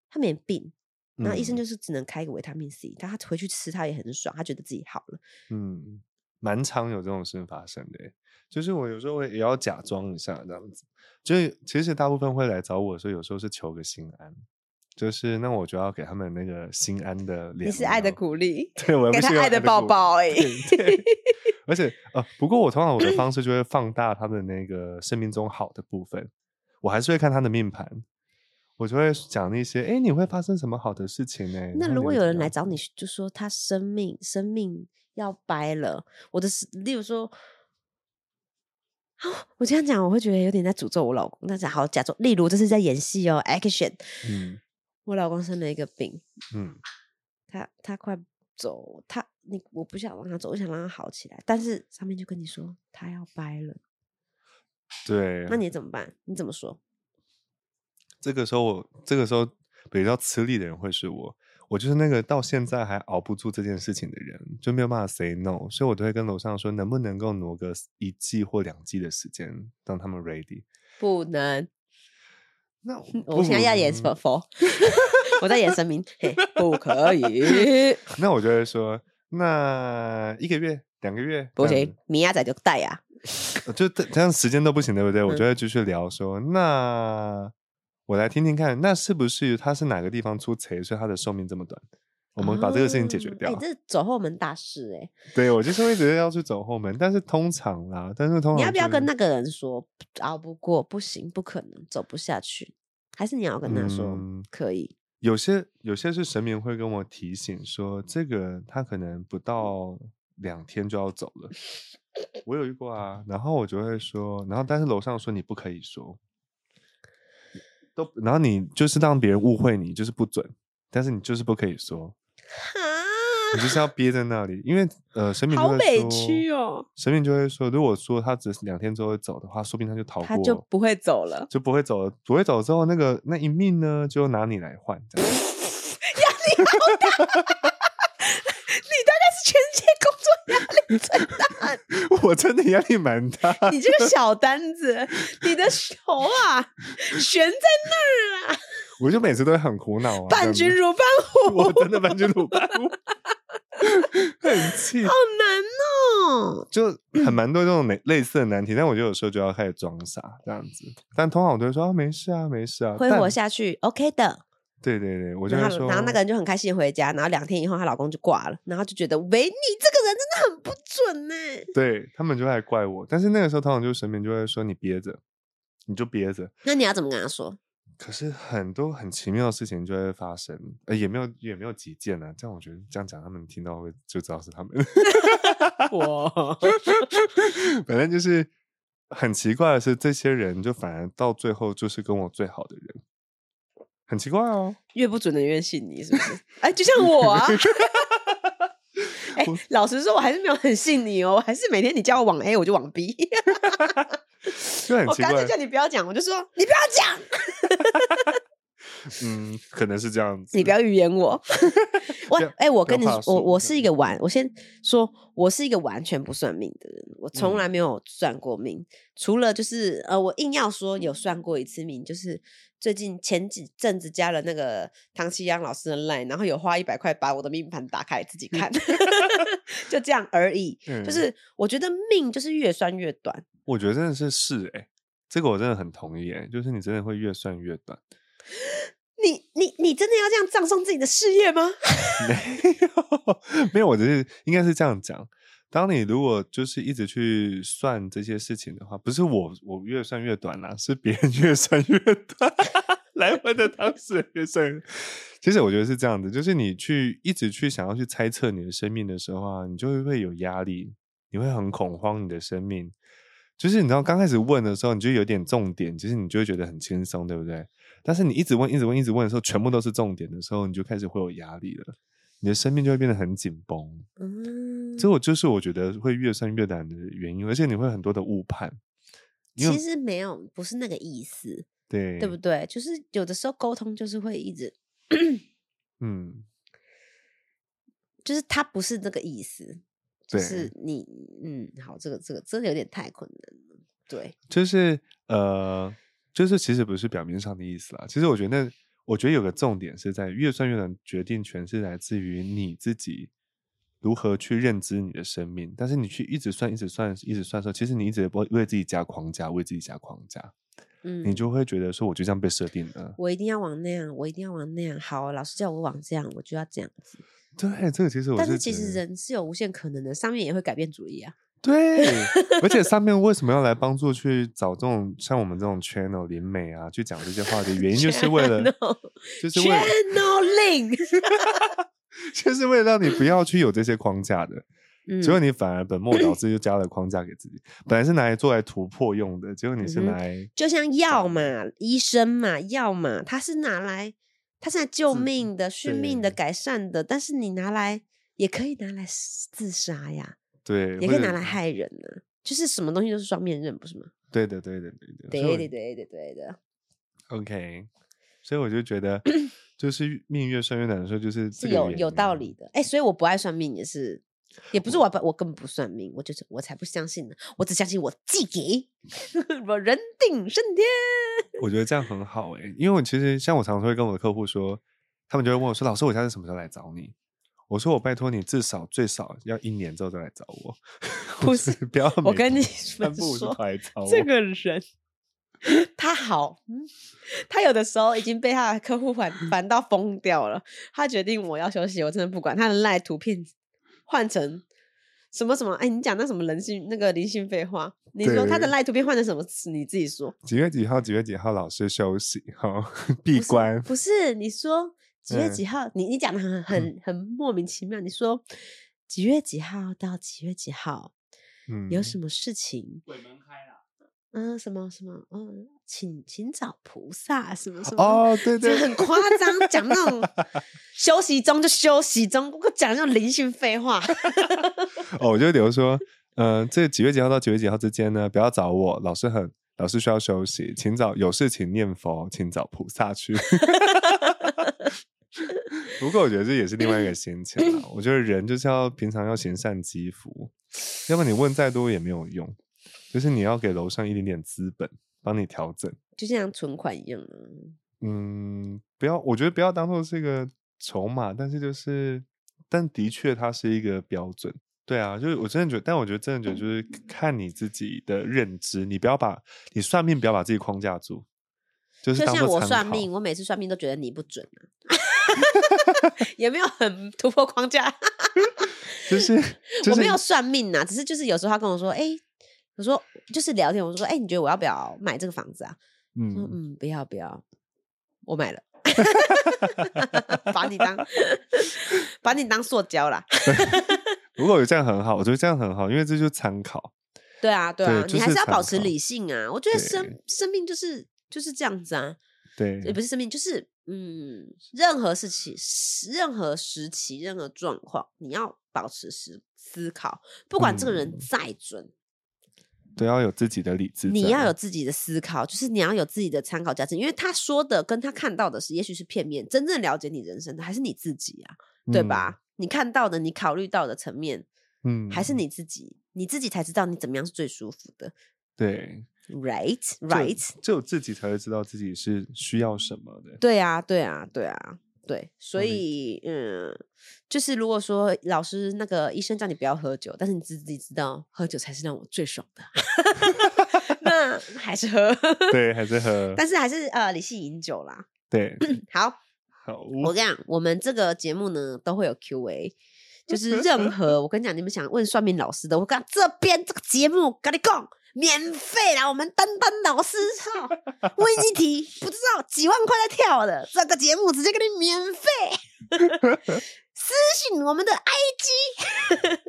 他没病，然后医生
嗯
就是只能开一个维他命 C，但他回去吃他也很爽，他觉得自己好了。
嗯，蛮常有这种事发生的。就是我有时候会也要假装一下这样子，就是其实大部分会来找我的时候，有时候是求个心安，就是那我就要给他们那个心安的脸。
你是爱的鼓励，
对，我
给他爱的抱
鼓
抱哎、
而且呃，不过我通常我的方式就会放大他的那个生命中好的部分，我还是会看他的命盘，我就会讲那些，哎，你会发生什么好的事情呢？
那如果有人来找你，就说他生命生命要掰了，我的是，例如说，啊，我这样讲我会觉得有点在诅咒我老公。那讲好假装，例如这是在演戏哦，action，
嗯
我老公生了一个病，
嗯
他他快走，他你我不想让他走，我想让他好起来，但是上面就跟你说他要掰了，
对，
那你怎么办？你怎么说？
这个时候我这个时候比较吃力的人会是我，我就是那个到现在还熬不住这件事情的人，就没有办法 say no，所以我都会跟楼上说，能不能够挪个一季或两季的时间，让他们 ready。
不能，
那
我现在要演佛佛，我在演神明，嘿，不可以，
那我就会说，那一个月、两个月
不行，米亚仔就带啊。
子，呃就这这样时间都不行，对不对？我就会继续聊说，那我来听听看，那是不是他是哪个地方出贼，所以他的寿命这么短？我们把这个事情解决掉。
哦哎、这是走后门大事哎、
对我就是会觉得要去走后门，但是通常啦，但是通常
你要不要跟
那
那个人说熬不过，不行，不可能，走不下去？还是你要跟他说、
嗯
可以？
有些有些是神明会跟我提醒说，这个他可能不到两天就要走了。我有遇过啊，然后我就会说，然后但是楼上说你不可以说，都然后你就是让别人误会你，就是不准，但是你就是不可以说，你就是要憋在那里，因为呃神明就会
好委
说
屈哦，
神明就会说，如果说他只是两天之后会走的话，说不定他就逃过，
他就不会走了。
就不会走了，不会走之后，那个那一命呢，就拿你来换，这样
你大概是全世界工作压力最大，
我真的。压力蛮大。
你这个小单子，你的头啊悬在那儿啊，
我就每次都会很苦恼啊，
伴君如伴虎，
我真的伴君如伴虎，很气，
好难哦。
就很蛮多这种类类似的难题，但我觉得有时候就要开始装傻这样子，但通常我都会说啊，没事啊，没事啊，
挥
但
活下去，OK 的。
对对对，我就
然后，
会说，
然后那个人就很开心回家，然后两天以后，她老公就挂了，然后就觉得，喂，你这个人真的很不准呢。
对他们就会来怪我，但是那个时候通常就是神明就会说你憋着，你就憋着，
那你要怎么跟他说？
可是很多很奇妙的事情就会发生，呃，也没有也没有几件啊。这样我觉得这样讲，他们听到会就知道是他们。
哇，
反正就是很奇怪的是，这些人就反而到最后就是跟我最好的人，很奇怪哦。
越不准的越信你，是不是？哎，就像我啊。哎、老实说，我还是没有很信你哦，我还是每天你叫我往 A，我就往 B。
就很奇怪
我干脆，叫你不要讲，我就说你不要讲，
嗯，可能是这样子。
你不要预言我。我哎、我跟你说，我我是一个完，我先说，我是一个完全不算命的人，我从
嗯
来没有算过命，除了就是呃，我硬要说有算过一次命，就是最近前几阵子加了那个唐奇阳老师的 line，然后有花一百块把我的命盘打开自己看，就这样而已。就
嗯
是我觉得命就是越算越短，
我觉得真的是是哎、这个我真的很同意哎、就是你真的会越算越短。
你你你真的要这样葬送自己的事业吗？
没有，没有，我只是应该是这样讲，当你如果就是一直去算这些事情的话，不是我我越算越短啦，是别人越算越短，来回的当事人越算。其实我觉得是这样子，就是你去一直去想要去猜测你的生命的时候啊，你就会会有压力，你会很恐慌你的生命。就是你知道刚开始问的时候，你就有点重点，其实你就会觉得很轻松，对不对？但是你一直问、一直问、一直问的时候，全部都是重点的时候，你就开始会有压力了，你的生命就会变得很紧绷。
嗯，
这我就是我觉得会越算越难的原因，而且你会很多的误判。
其实没有，不是那个意思，
对
对不对？就是有的时候沟通就是会一直，
嗯，
就是他不是这个意思，就
对
是你，嗯，好，这个这个真的有点太困难了，对，
就是呃，就是其实不是表面上的意思啦。其实我觉得，我觉得有个重点是在越算越难，决定权是来自于你自己如何去认知你的生命。但是你去一直算、一直算、一直算的时候，其实你一直为为自己加框架，为自己加框架，
嗯，
你就会觉得说，我就这样被设定了。
我一定要往那样，我一定要往那样。好，老师叫我往这样，我就要这样子。
对，这个其实我
但是其实人是有无限可能的，上面也会改变主意啊。
对，而且上面为什么要来帮助去找这种像我们这种 channel 灵美啊，去讲这些话的原因，就是为了就是为了
channeling，
就是为了让你不要去有这些框架的，
嗯
结果你反而本末倒置，又加了框架给自己。本来是拿来做来突破用的，结果你是拿来
就像药嘛，医生嘛，药嘛，它是拿来，它是来救命的、续命的、改善的，但是你拿来也可以拿来自杀呀，
对，
也可以拿来害人呢。就是什么东西都是双面刃，不是吗？
对的，对的，对的，
对
所以我
对的对对的
，OK，所以我就觉得，就是命越算越难的时候，就是
是有有道理的。哎，所以我不爱算命也是，也不是我不我根本不算命，我就是我才不相信呢，我只相信我自己，我人定胜天。
我觉得这样很好哎、因为我其实像我常常会跟我的客户说，他们就会问我说：“老师，我下次什么时候来找你？”我说：“我拜托你至少最少要一年之后再来找我，
不是
不要
我跟你
三
们 说
跑来找我。”
这个人他好，嗯，他有的时候已经被他的客户烦烦到疯掉了。他决定我要休息，我真的不管他的赖图片换成什么什么，哎，你讲那什么人性那个灵性废话，你说他的
对
赖图片换成什么词？你自己说。
几月几号？几月几号？老师休息，好闭关。
不是你说几月
嗯
几号？你你讲的很很很莫名其妙。你说几月几号到几月几号
嗯，
有什么事情？
鬼门开了，
嗯，什么什么，嗯，请请找菩萨，什么什么，
哦，对对，
这很夸张，讲那种 休息中就休息中，我讲那种灵性废话。
哦，我就比如说，嗯、这几月几号到几月几号之间呢，不要找我，老师很，老师需要休息，请找有事情念佛，请找菩萨去。不过我觉得这也是另外一个心情啦。我觉得人就是要平常要行善积福，要不然你问再多也没有用。就是你要给楼上一点点资本，帮你调整。
就像存款一样啊。
嗯，不要，我觉得不要当做是一个筹码，但是就是，但的确它是一个标准。对啊，就是我真的觉得，但我觉得真的觉得就是看你自己的认知，你不要把你算命不要把自己框架住，就是
就像我算命，我每次算命都觉得你不准啊 也没有很突破框架。
就是就是
我没有算命啊，只是就是有时候他跟我说，哎、我说就是聊天，我说，哎、你觉得我要不要买这个房子啊？说
嗯，
嗯，不要不要，我买了，把你当 把你当塑胶啦。
如果有这样很好，我觉得这样很好，因为这就是参考。
对啊，对啊，你还是要保持理性啊。我觉得生生命就是就是这样子啊，
对。
也不是生命，就是嗯，任何事情、任何时期、任何状况，你要保持思思考，不管这个人
嗯。
再准，
都要有自己的理智，
你要有自己的思考，就是你要有自己的参考价值，因为他说的跟他看到的是，也许是片面，真正了解你人生的还是你自己啊，对吧？你看到的，你考虑到的层面，
嗯？嗯，
还是你自己，你自己才知道你怎么样是最舒服的。
对
，right
就
right，
只有自己才会知道自己是需要什么的。
对啊，对啊，对啊，对，所以嗯，就是如果说老师那个医生叫你不要喝酒，但是你自己知道喝酒才是让我最爽的，那还是喝，
对，还是喝。
但是还是呃理性饮酒啦。
对，
好，
好，
我跟你讲，我们这个节目呢都会有 Q&A，就是任何 我跟你讲，你们想问算命老师的，我跟你讲这边这个节目跟你讲免费啦，我们丹丹老师操问一题不知道几万块在跳的，这个节目直接给你免费，私信我们的 IG，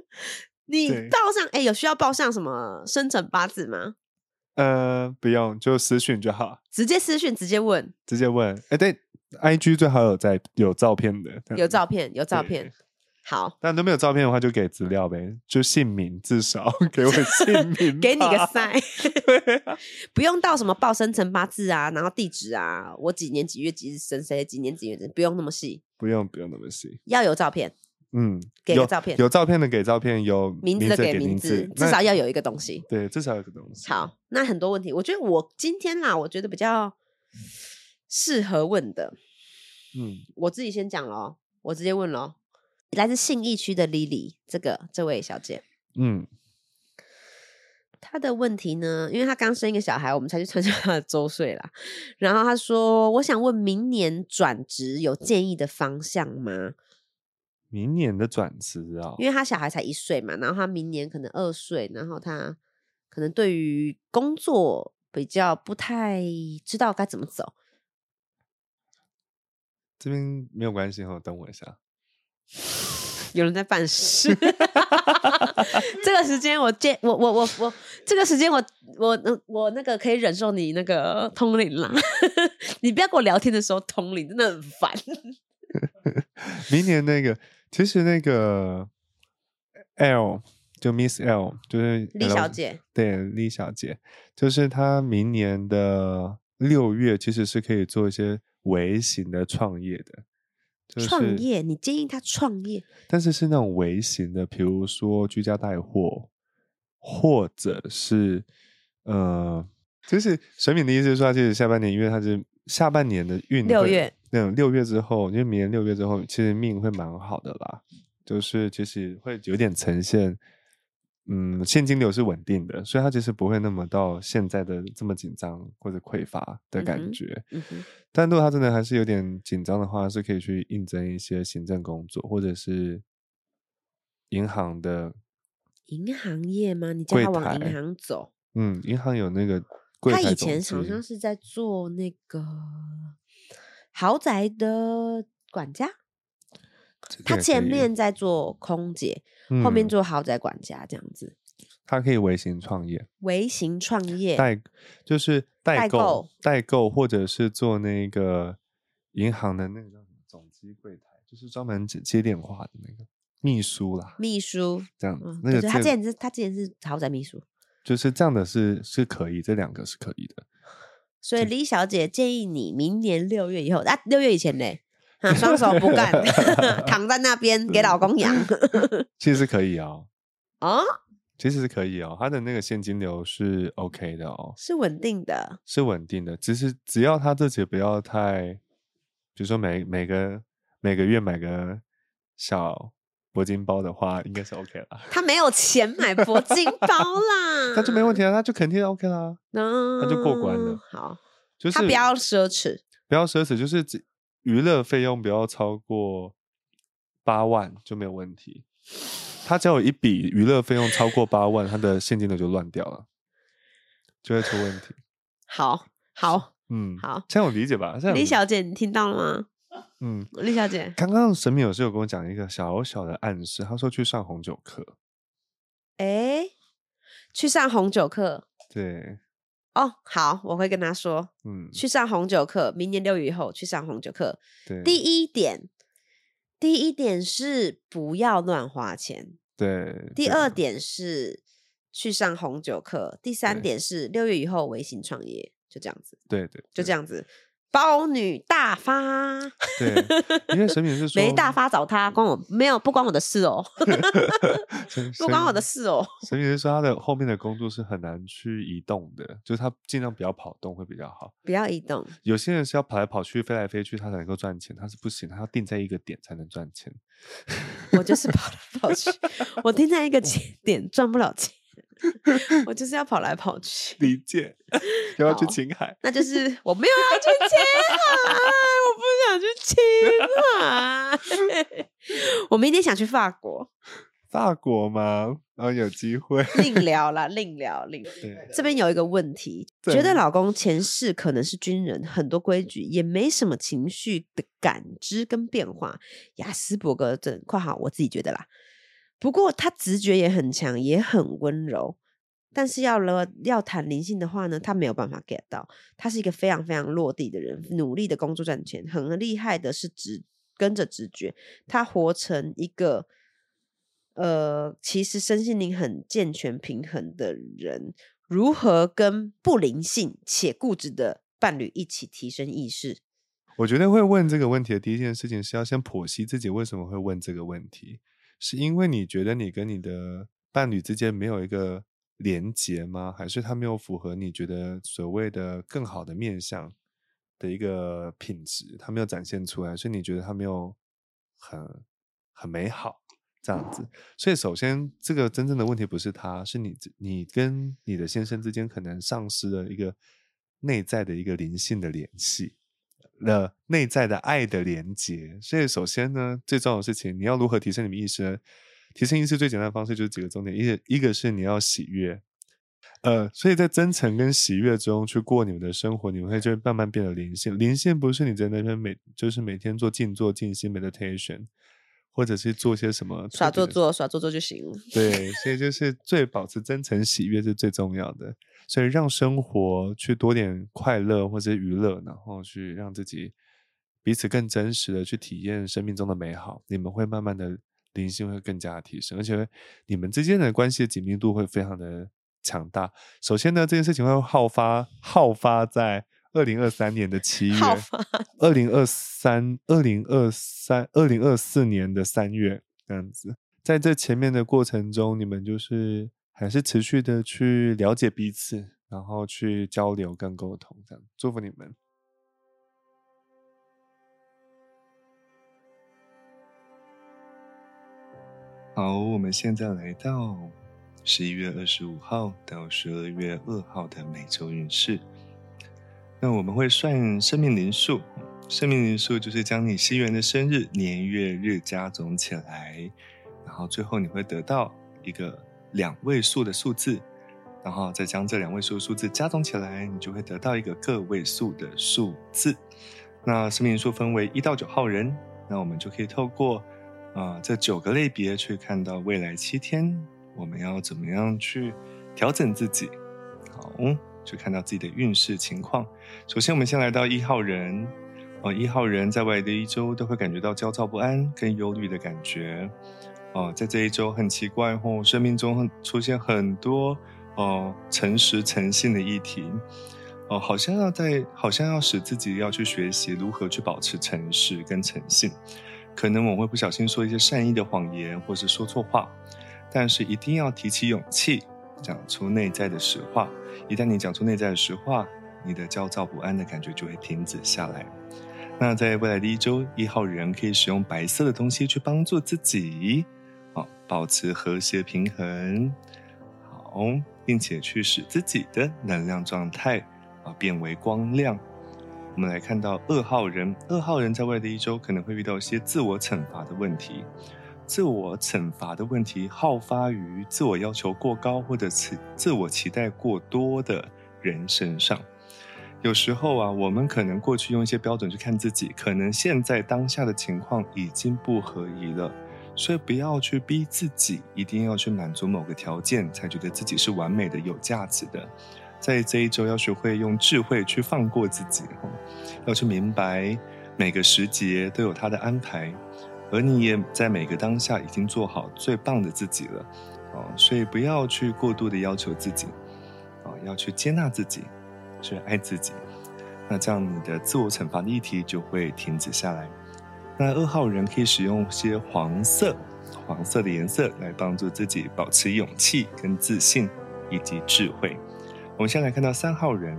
你
对。
报上哎、有需要报上什么生辰八字吗？
呃，不用，就私讯就好，
直接私讯直接问，
直接问。哎，对，IG 最好有在有照片的，
有照片有照片，好。
但都没有照片的话，就给资料呗，就姓名，至少 给我姓名，
给你个。塞，不用到什么报生辰八字啊，然后地址啊，我几年几月几日生，谁几年几月生，不用那么细，
不用不用那么细，
要有照片，
嗯，有
给个照片
有照片的给照片，有
名字的给
给
名字，至少要有一个东西。
对，至少有个东西。
好，那很多问题，我觉得我今天啦，我觉得比较适合问的，
嗯，
我自己先讲咯，我直接问咯。来自信义区的 Lily，这个这位小姐，
嗯，
她的问题呢，因为她刚生一个小孩，我们才去参加她的周岁啦。然后她说：“我想问，明年转职有建议的方向吗？
明年的转职啊，
因为她小孩才一岁嘛，然后她明年可能二岁，然后她可能对于工作比较不太知道该怎么走。
这边没有关系哈，等我一下。
有人在办事，这个时间我接我我我我这个时间我我呃我那个可以忍受你那个通灵啦，你不要跟我聊天的时候通灵，真的很烦。
明年那个，其实那个 L 就 Miss L 就是
李小姐，
对，李小姐，就是她明年的六月其实是可以做一些微型的创业的，就是
创业，你建议他创业，
但是是那种微型的，比如说居家带货，或者是呃，就是神明的意思是说，其实下半年，因为他是下半年的运
六月，
那六月之后，因为明年六月之后，其实命会蛮好的啦，就是其实会有点呈现。嗯，现金流是稳定的，所以他其实不会那么到现在的这么紧张或者匮乏的感觉。但如果他真的还是有点紧张的话，是可以去应征一些行政工作，或者是银行的，
银行业吗？你叫他往银行走。
嗯，银行有那个柜
她以前好像是在做那个豪宅的管家，他前面在做空姐，后面
嗯
做豪宅管家这样子。
他可以微型创业，
微型创业，
代就是
代
代购
购
代购，或者是做那个银行的那个叫什么总机柜台，就是专门接接电话的那个秘书啦，
秘书，
这样子
嗯，
那个他
之前是他之前是豪宅秘书，
就是这样的是是可以，这两个是可以的。
所以李小姐建议你明年六月以后啊，六月以前嘞，啊，双手不干，躺在那边给老公养
其实是可以哦，
哦，
其实是可以哦，他的那个现金流是 OK 的哦，
是稳定的，
是稳定的。只是只要他自己不要太，比如说每每个每个月买个小铂金包的话，应该是 OK 啦。
他没有钱买铂金包啦，
那就没问题啊，那就肯定 OK 啦。
那
他就过关了。
好，
就是
他不要奢侈，
不要奢侈，就是只娱乐费用不要超过八万就没有问题。他只要有一笔娱乐费用超过八万，他的现金流就乱掉了，就会出问题。
好好，
嗯，
好
这样我理解吧？这样
李小姐，你听到了吗？
嗯，
李小姐，
刚刚神明有是有跟我讲一个小小的暗示，他说去上红酒课。
哎，去上红酒课
对，
哦，好，我会跟他说，
嗯，
去上红酒课，明年六月以后去上红酒课。
对，
第一点，第一点是不要乱花钱；
对，
第二点是去上红酒课；第三点是六月以后微型创业，就这样子，
对对，
就这。
样
子，包女大发，
对，因为神明是说
没大发找他，关我没有不关我的事哦，不关我的事哦。
神明是说他的后面的工作是很难去移动的，就是他尽量不要跑动会比较好。
不要移动，
有些人是要跑来跑去、飞来飞去，他才能够赚钱，他是不行，他要定在一个点才能赚钱。
我就是跑来跑去，我定在一个节点赚不了钱。我就是要跑来跑去。
理解，又要去青海。
那就是我没有要去青海，我不想去青海。我明天想去法国，
法国吗？然后有机会。
另聊啦，另聊，另这边有一个问题，
对
觉得老公前世可能是军人，很多规矩，也没什么情绪的感知跟变化。雅斯伯格症（括号我自己觉得啦），不过他直觉也很强，也很温柔。但是要了要谈灵性的话呢，他没有办法 get 到。他是一个非常非常落地的人，努力的工作赚钱，很厉害的是直跟着直觉。他活成一个呃，其实身心灵很健全平衡的人，如何跟不灵性且固执的伴侣一起提升意识？
我觉得会问这个问题的第一件事情是要先剖析自己为什么会问这个问题，是因为你觉得你跟你的伴侣之间没有一个连结吗？还是他没有符合你觉得所谓的更好的面向的一个品质，他没有展现出来，所以你觉得他没有很很美好这样子？所以首先，这个真正的问题不是他，是你你跟你的先生之间可能丧失了一个内在的一个灵性的联系。了内在的爱的连接，所以首先呢，最重要的事情，你要如何提升你们意识？提升意识最简单的方式就是几个重点，一个一个是你要喜悦，呃，所以在真诚跟喜悦中去过你们的生活，你们会就会慢慢变得灵性。灵性不是你在那边每就是每天做静坐、静心 meditation，或者是做些什么
耍做做，耍做做就行了。
对，所以就 是最保持真诚喜悦是最重要的，所以让生活去多点快乐或者娱乐，然后去让自己彼此更真实的去体验生命中的美好，你们会慢慢的灵性会更加的提升，而且你们之间的关系的紧密度会非常的强大。首先呢，这件事情会好发好发在二零二三年的七月，二零二三、二零二三、二零二四年的三月这样子，在这前面的过程中，你们就是还是持续的去了解彼此，然后去交流跟沟通，这样祝福你们。好，我们现在来到十一月二十五号到十二月二号的每周运势。那我们会算生命灵数，生命灵数就是将你西元的生日年月日加总起来，然后最后你会得到一个两位数的数字，然后再将这两位数的数字加总起来，你就会得到一个个位数的数字。那生命灵数分为一到九号人，那我们就可以透过啊、呃这九个类别去看到未来七天我们要怎么样去调整自己。好。去看到自己的运势情况。首先，我们先来到一号人，哦，一号人在未来的一周都会感觉到焦躁不安、跟忧虑的感觉。哦，在这一周很奇怪哦，生命中出现很多哦诚实诚信的议题。哦，好像要在，好像要使自己要去学习如何去保持诚实跟诚信。可能我会不小心说一些善意的谎言，或是说错话，但是一定要提起勇气，讲出内在的实话。一旦你讲出内在的实话，你的焦躁不安的感觉就会停止下来。那在未来的一周，一号人可以使用白色的东西去帮助自己，好保持和谐平衡，好，并且去使自己的能量状态啊变为光亮。我们来看到二号人，二号人在未来的一周可能会遇到一些自我惩罚的问题。自我惩罚的问题好发于自我要求过高或者自自我期待过多的人身上。有时候啊，我们可能过去用一些标准去看自己，可能现在当下的情况已经不合宜了，所以不要去逼自己，一定要去满足某个条件才觉得自己是完美的、有价值的。在这一周，要学会用智慧去放过自己，要去明白每个时节都有它的安排。而你也在每个当下已经做好最棒的自己了，哦，所以不要去过度的要求自己，哦，要去接纳自己，去爱自己，那这样你的自我惩罚的议题就会停止下来。那二号人可以使用些黄色，黄色的颜色来帮助自己保持勇气、跟自信以及智慧。我们先来看到三号人。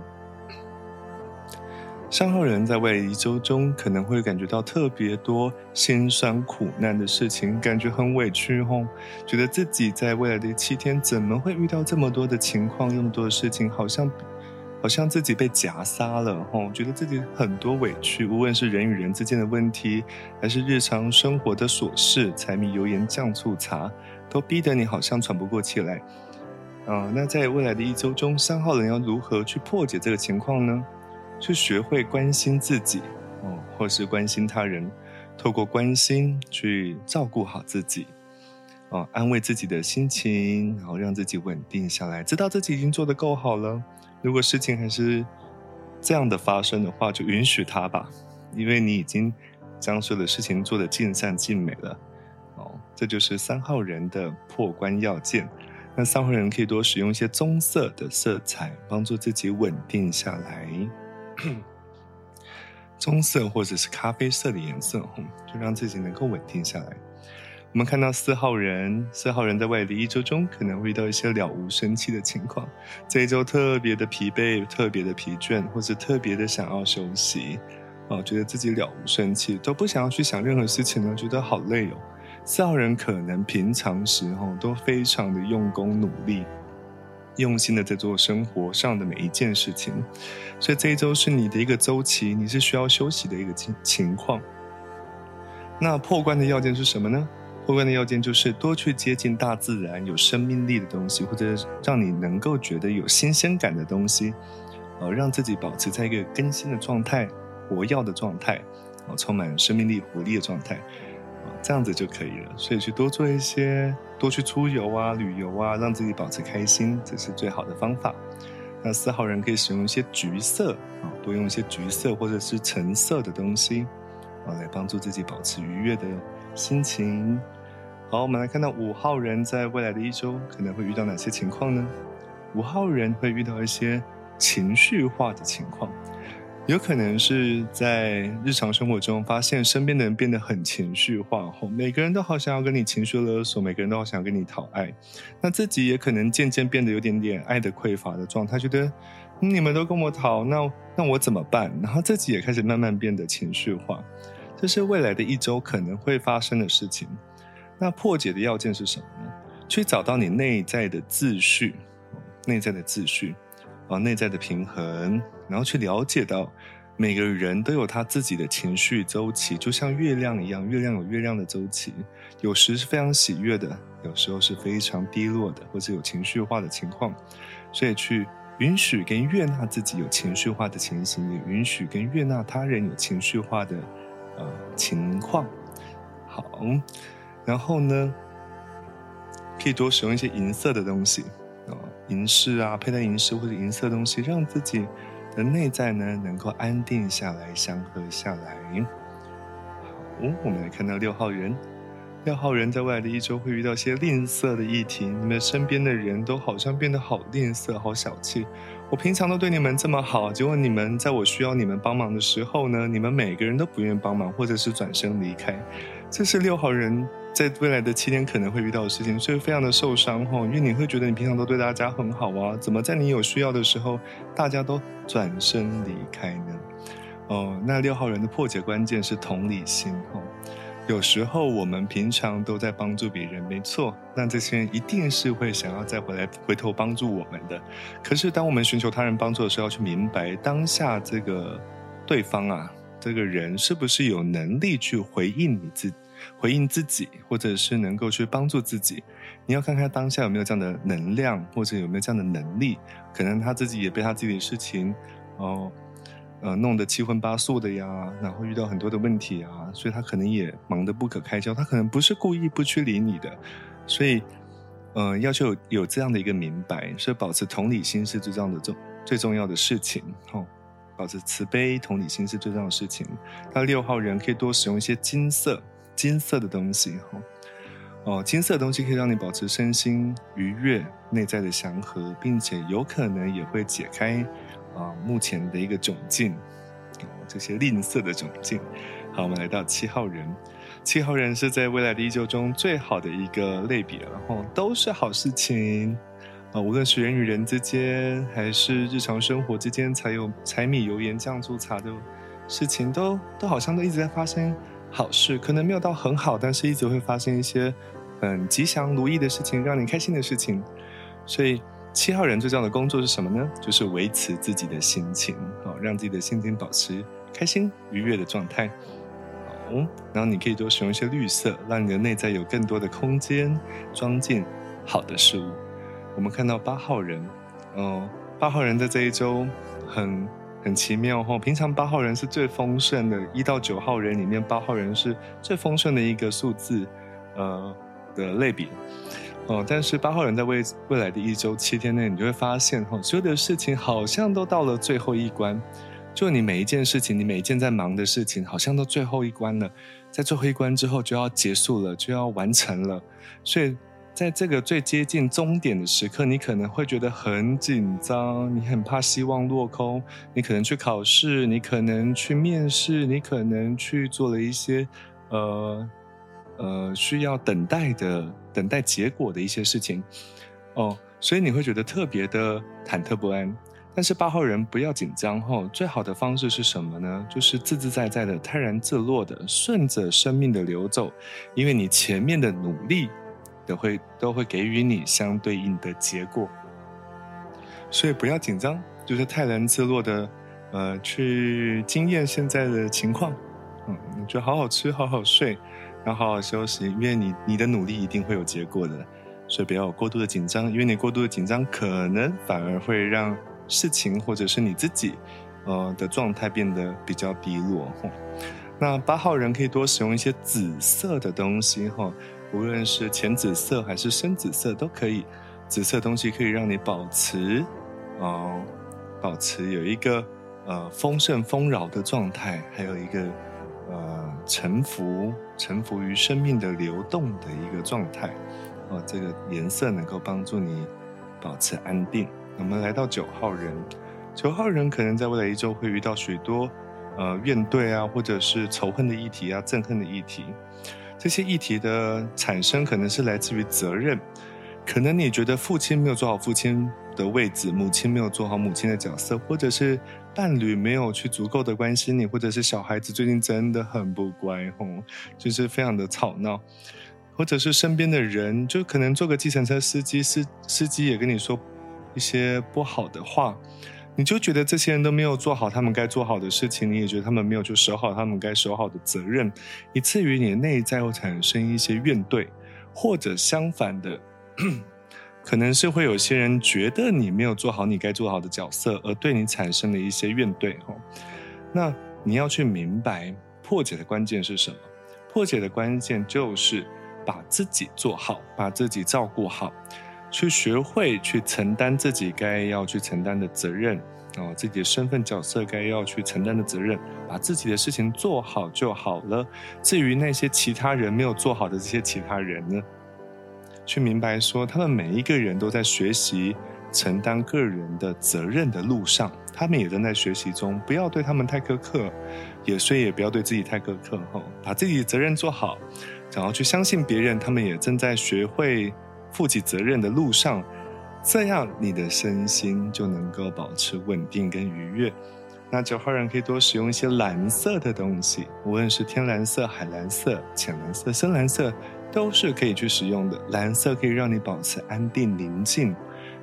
三号人在未来一周中可能会感觉到特别多心酸苦难的事情，感觉很委屈吼，觉得自己在未来的七天怎么会遇到这么多的情况，那么多的事情，好像好像自己被夹杀了吼，觉得自己很多委屈，无论是人与人之间的问题，还是日常生活的琐事，柴米油盐酱醋茶，都逼得你好像喘不过气来。啊，那在未来的一周中，三号人要如何去破解这个情况呢？去学会关心自己，哦，或是关心他人，透过关心去照顾好自己，哦，安慰自己的心情，然后让自己稳定下来，知道自己已经做得够好了。如果事情还是这样的发生的话，就允许它吧，因为你已经将所有的事情做得尽善尽美了。哦，这就是三号人的破关要件。那三号人可以多使用一些棕色的色彩，帮助自己稳定下来。棕色或者是咖啡色的颜色，就让自己能够稳定下来。我们看到四号人，四号人在未来的一周中可能会遇到一些了无生气的情况，这一周特别的疲惫，特别的疲倦，或者特别的想要休息，哦，觉得自己了无生气，都不想要去想任何事情了，觉得好累哦。四号人可能平常时候都非常的用功努力。用心的在做生活上的每一件事情，所以这一周是你的一个周期，你是需要休息的一个情情况。那破关的要件是什么呢？破关的要件就是多去接近大自然有生命力的东西，或者让你能够觉得有新鲜感的东西，呃，让自己保持在一个更新的状态、活跃的状态，啊，充满生命力、活力的状态。这样子就可以了，所以去多做一些，多去出游啊、旅游啊，让自己保持开心，这是最好的方法。那四号人可以使用一些橘色啊，多用一些橘色或者是橙色的东西啊，来帮助自己保持愉悦的心情。好，我们来看到五号人在未来的一周可能会遇到哪些情况呢？五号人会遇到一些情绪化的情况。有可能是在日常生活中发现身边的人变得很情绪化后，每个人都好想要跟你情绪勒索，每个人都好想要跟你讨爱，那自己也可能渐渐变得有点点爱的匮乏的状态，觉得你们都跟我讨，那那我怎么办？然后自己也开始慢慢变得情绪化，这是未来的一周可能会发生的事情。那破解的要件是什么呢？去找到你内在的秩序，内在的秩序。啊，内在的平衡，然后去了解到每个人都有他自己的情绪周期，就像月亮一样，月亮有月亮的周期，有时是非常喜悦的，有时候是非常低落的，或者有情绪化的情况，所以去允许跟悦纳自己有情绪化的情形，也允许跟悦纳他人有情绪化的呃情况。好，然后呢，可以多使用一些银色的东西。呃银饰啊，佩戴银饰或者银色东西，让自己的内在呢能够安定下来、祥和下来。好，我们来看到六号人，六号人在未来的一周会遇到些吝啬的议题。你们身边的人都好像变得好吝啬、好小气。我平常都对你们这么好，结果你们在我需要你们帮忙的时候呢，你们每个人都不愿帮忙，或者是转身离开。这是六号人。在未来的七天可能会遇到的事情，所以非常的受伤哈，因为你会觉得你平常都对大家很好啊，怎么在你有需要的时候，大家都转身离开呢？哦，那六号人的破解关键是同理心哈。有时候我们平常都在帮助别人，没错，那这些人一定是会想要再回来回头帮助我们的。可是当我们寻求他人帮助的时候，要去明白当下这个对方啊，这个人是不是有能力去回应你自己。回应自己，或者是能够去帮助自己，你要看看当下有没有这样的能量，或者有没有这样的能力。可能他自己也被他自己的事情，哦，呃，弄得七荤八素的呀，然后遇到很多的问题啊，所以他可能也忙得不可开交。他可能不是故意不去理你的，所以，呃，要求有这样的一个明白，所以保持同理心是最重要的重最重要的事情。哦，保持慈悲同理心是最重要的事情。那六号人可以多使用一些金色。金色的东西，哈，哦，金色的东西可以让你保持身心愉悦、内在的祥和，并且有可能也会解开啊目前的一个窘境，哦，这些吝啬的窘境。好，我们来到七号人，七号人是在未来的依旧中最好的一个类别，然后都是好事情，啊，无论是人与人之间，还是日常生活之间，才有柴米油盐酱醋茶的事情，都都好像都一直在发生。好事，可能没有到很好，但是一直会发生一些很吉祥如意的事情，让你开心的事情。所以七号人最重要的工作是什么呢？就是维持自己的心情，好，让自己的心情保持开心愉悦的状态。好，然后你可以多使用一些绿色，让你的内在有更多的空间，装进好的事物。我们看到八号人，哦，八号人在这一周很很奇妙哦。平常八号人是最丰盛的，一到九号人里面，八号人是最丰盛的一个数字，呃的类别，哦。但是八号人在未未来的一周七天内，你就会发现，哦，所有的事情好像都到了最后一关，就你每一件事情，你每一件在忙的事情，好像都最后一关了，在最后一关之后就要结束了，就要完成了，所以。在这个最接近终点的时刻，你可能会觉得很紧张，你很怕希望落空，你可能去考试，你可能去面试，你可能去做了一些呃呃需要等待的、等待结果的一些事情哦，所以你会觉得特别的忐忑不安。但是八号人不要紧张哦，最好的方式是什么呢？就是自自在在的、泰然自若的，顺着生命的流走，因为你前面的努力。都会都会给予你相对应的结果，所以不要紧张，就是泰然自若的，呃，去经验现在的情况，嗯，你就好好吃，好好睡，然后好好休息，因为你你的努力一定会有结果的，所以不要过度的紧张，因为你过度的紧张，可能反而会让事情或者是你自己，呃的状态变得比较低落。那八号人可以多使用一些紫色的东西，哈。无论是浅紫色还是深紫色都可以，紫色东西可以让你保持，哦，保持有一个呃丰盛丰饶的状态，还有一个呃沉浮沉浮于生命的流动的一个状态，哦，这个颜色能够帮助你保持安定。我们来到九号人，九号人可能在未来一周会遇到许多呃怨怼啊，或者是仇恨的议题啊，憎恨的议题。这些议题的产生可能是来自于责任，可能你觉得父亲没有做好父亲的位置，母亲没有做好母亲的角色，或者是伴侣没有去足够的关心你，或者是小孩子最近真的很不乖吼，就是非常的吵闹，或者是身边的人就可能做个计程车司机，司司机也跟你说一些不好的话。你就觉得这些人都没有做好他们该做好的事情，你也觉得他们没有去守好他们该守好的责任，以至于你的内在会产生一些怨怼，或者相反的，可能是会有些人觉得你没有做好你该做好的角色，而对你产生了一些怨怼。哈，那你要去明白破解的关键是什么？破解的关键就是把自己做好，把自己照顾好。去学会去承担自己该要去承担的责任，哦，自己的身份角色该要去承担的责任，把自己的事情做好就好了。至于那些其他人没有做好的这些其他人呢，去明白说，他们每一个人都在学习承担个人的责任的路上，他们也正在学习中，不要对他们太苛刻，也所以也不要对自己太苛刻，哈，把自己的责任做好，然后去相信别人，他们也正在学会。负起责任的路上，这样你的身心就能够保持稳定跟愉悦。那九号人可以多使用一些蓝色的东西，无论是天蓝色、海蓝色、浅蓝色、深蓝色，都是可以去使用的。蓝色可以让你保持安定、宁静，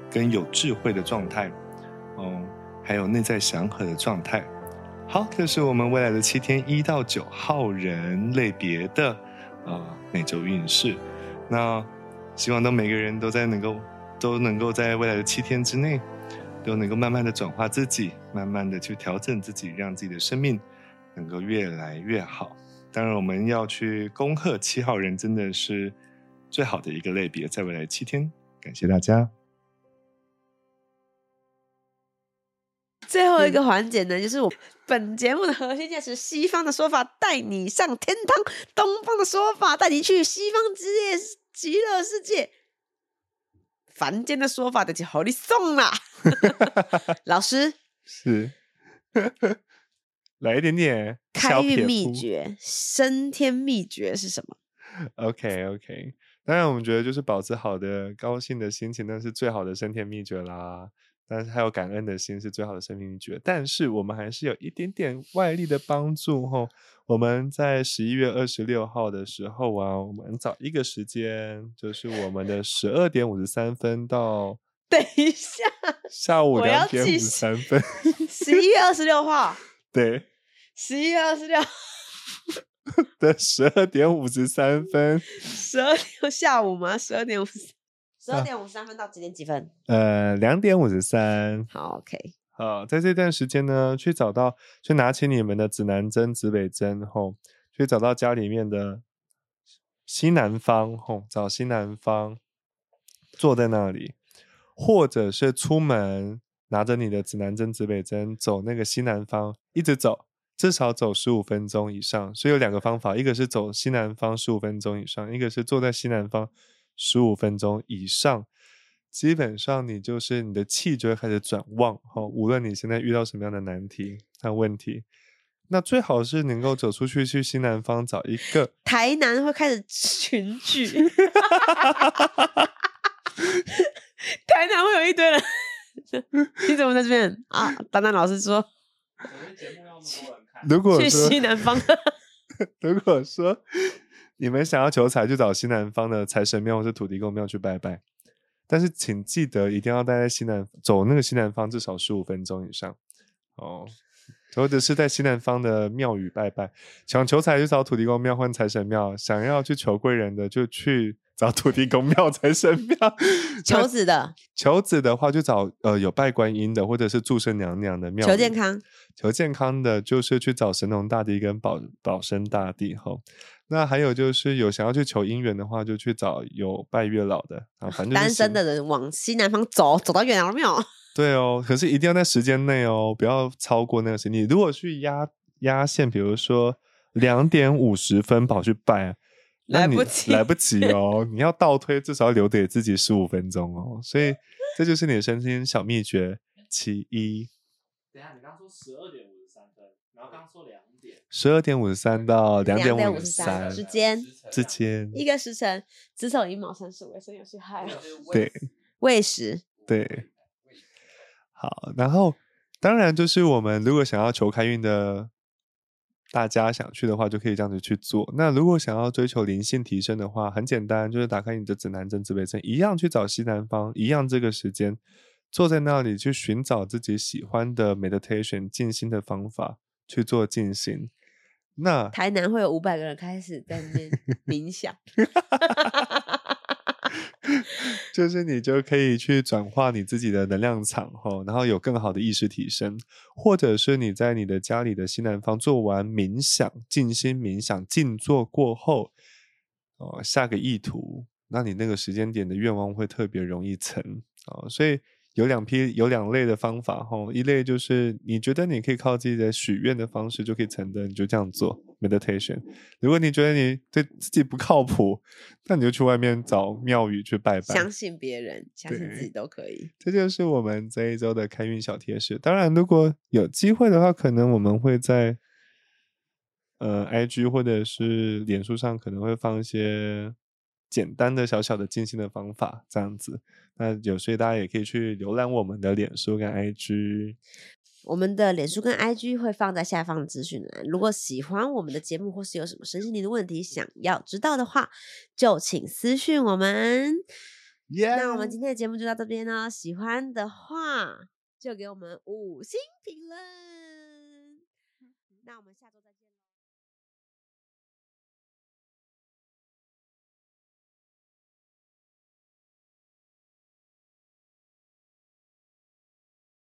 跟有智慧的状态，嗯，还有内在祥和的状态。好，这是我们未来的七天一到九号人类别的呃每周运势。那。希望都每个人都在能够都能够在未来的七天之内，都能够慢慢的转化自己，慢慢的去调整自己，让自己的生命能够越来越好。当然，我们要去恭贺七号人，真的是最好的一个类别，在未来七天。感谢大家。
最后一个环节呢，就是我本节目的核心价值：西方的说法带你上天堂，东方的说法带你去西方之夜。极乐世界，凡间的说法的就好你送啦。老师
是来一点点
开运秘诀，升天秘诀是什么
？OK OK，
当然，我们觉得就是保持好的、高兴的心情，那是最好的升天秘诀啦。但是还有感恩的心是最好的生命秘诀。但是我们还是有一点点外力的帮助吼。我们在十一月二十六号的时候啊，我们找一个时间，就是我们的十二点五十三分到
等一下，
下午两点五十三分。
十一月二十六号，
对
十一月二十六，
的十二点五十三分，
十二点下午吗？十二点五十，十
啊
二点五十三分到几点几分？
呃，两点五十三。
好，OK，
好，在这段时间呢，去找到，去拿起你们的指南针、指北针后，去找到家里面的西南方吼，找西南方，坐在那里，或者是出门拿着你的指南针、指北针走那个西南方，一直走，至少走十五分钟以上。所以有两个方法，一个是走西南方十五分钟以上，一个是坐在西南方十五分钟以上。基本上你就是你的气就会开始转旺哈、哦，无论你现在遇到什么样的难题和问题，那最好是能够走出去，去西南方找一个
台南会开始群聚，台南会有一堆人。你怎么在这边啊？丹丹老师说去
如果去
西南方，
如果说你们想要求财，就找西南方的财神庙或者土地公庙去拜拜。但是请记得一定要待在西南，走那个西南方至少十五分钟以上哦，或者是在西南方的庙宇拜拜。想求财就找土地公庙换财神庙，想要去求贵人的就去找土地公庙、财神庙。
求子的，
求子的话，就找呃有拜观音的，或者是祝生娘娘的庙。
求健康，
求健康的，就是去找神农大帝跟保保生大帝吼。那还有就是有想要去求姻缘的话，就去找有拜月老的啊。反正
单身的人往西南方走，走到月老庙。
对哦，可是一定要在时间内哦，不要超过那个时间。你如果去压压线，比如说两点五十分跑去拜，那你
来不及
来不及 哦。你要倒推，至少要留给自己十五分钟哦。所以这就是你的身心小秘诀其一。
等一下，你刚刚说十二点五十三分，然后刚刚说两点
十二点五十三到两点
点
五十
53
三
之间
之间，
一个时辰，子丑寅卯辰巳未申酉戌亥
对
喂食。
对，好，然后当然就是我们如果想要求开运的大家想去的话，就可以这样子去做。那如果想要追求灵性提升的话，很简单，就是打开你的指南针、指北针，一样去找西南方，一样这个时间坐在那里去寻找自己喜欢的 meditation 静心的方法去做静心。那
台南会有五百个人开始在那边冥想，
就是你就可以去转化你自己的能量场吼，然后有更好的意识提升，或者是你在你的家里的西南方做完冥想、静心冥想、静坐过后，哦，下个意图，那你那个时间点的愿望会特别容易成哦，所以。有两批有两类的方法哈，一类就是你觉得你可以靠自己的许愿的方式就可以成的，你就这样做 meditation。如果你觉得你对自己不靠谱，那你就去外面找庙宇去拜拜。
相信别人，相信自己都可以。
这就是我们这一周的开运小贴士。当然，如果有机会的话，可能我们会在呃 IG 或者是脸书上可能会放一些简单的小小的静心的方法，这样子。那有所以大家也可以去浏览我们的脸书跟 IG。
我们的脸书跟 IG 会放在下方的资讯栏。如果喜欢我们的节目，或是有什么身心灵的问题想要知道的话，就请私讯我们。那我们今天的节目就到这边哦。喜欢的话，就给我们五星评论。那我们下周再见喽。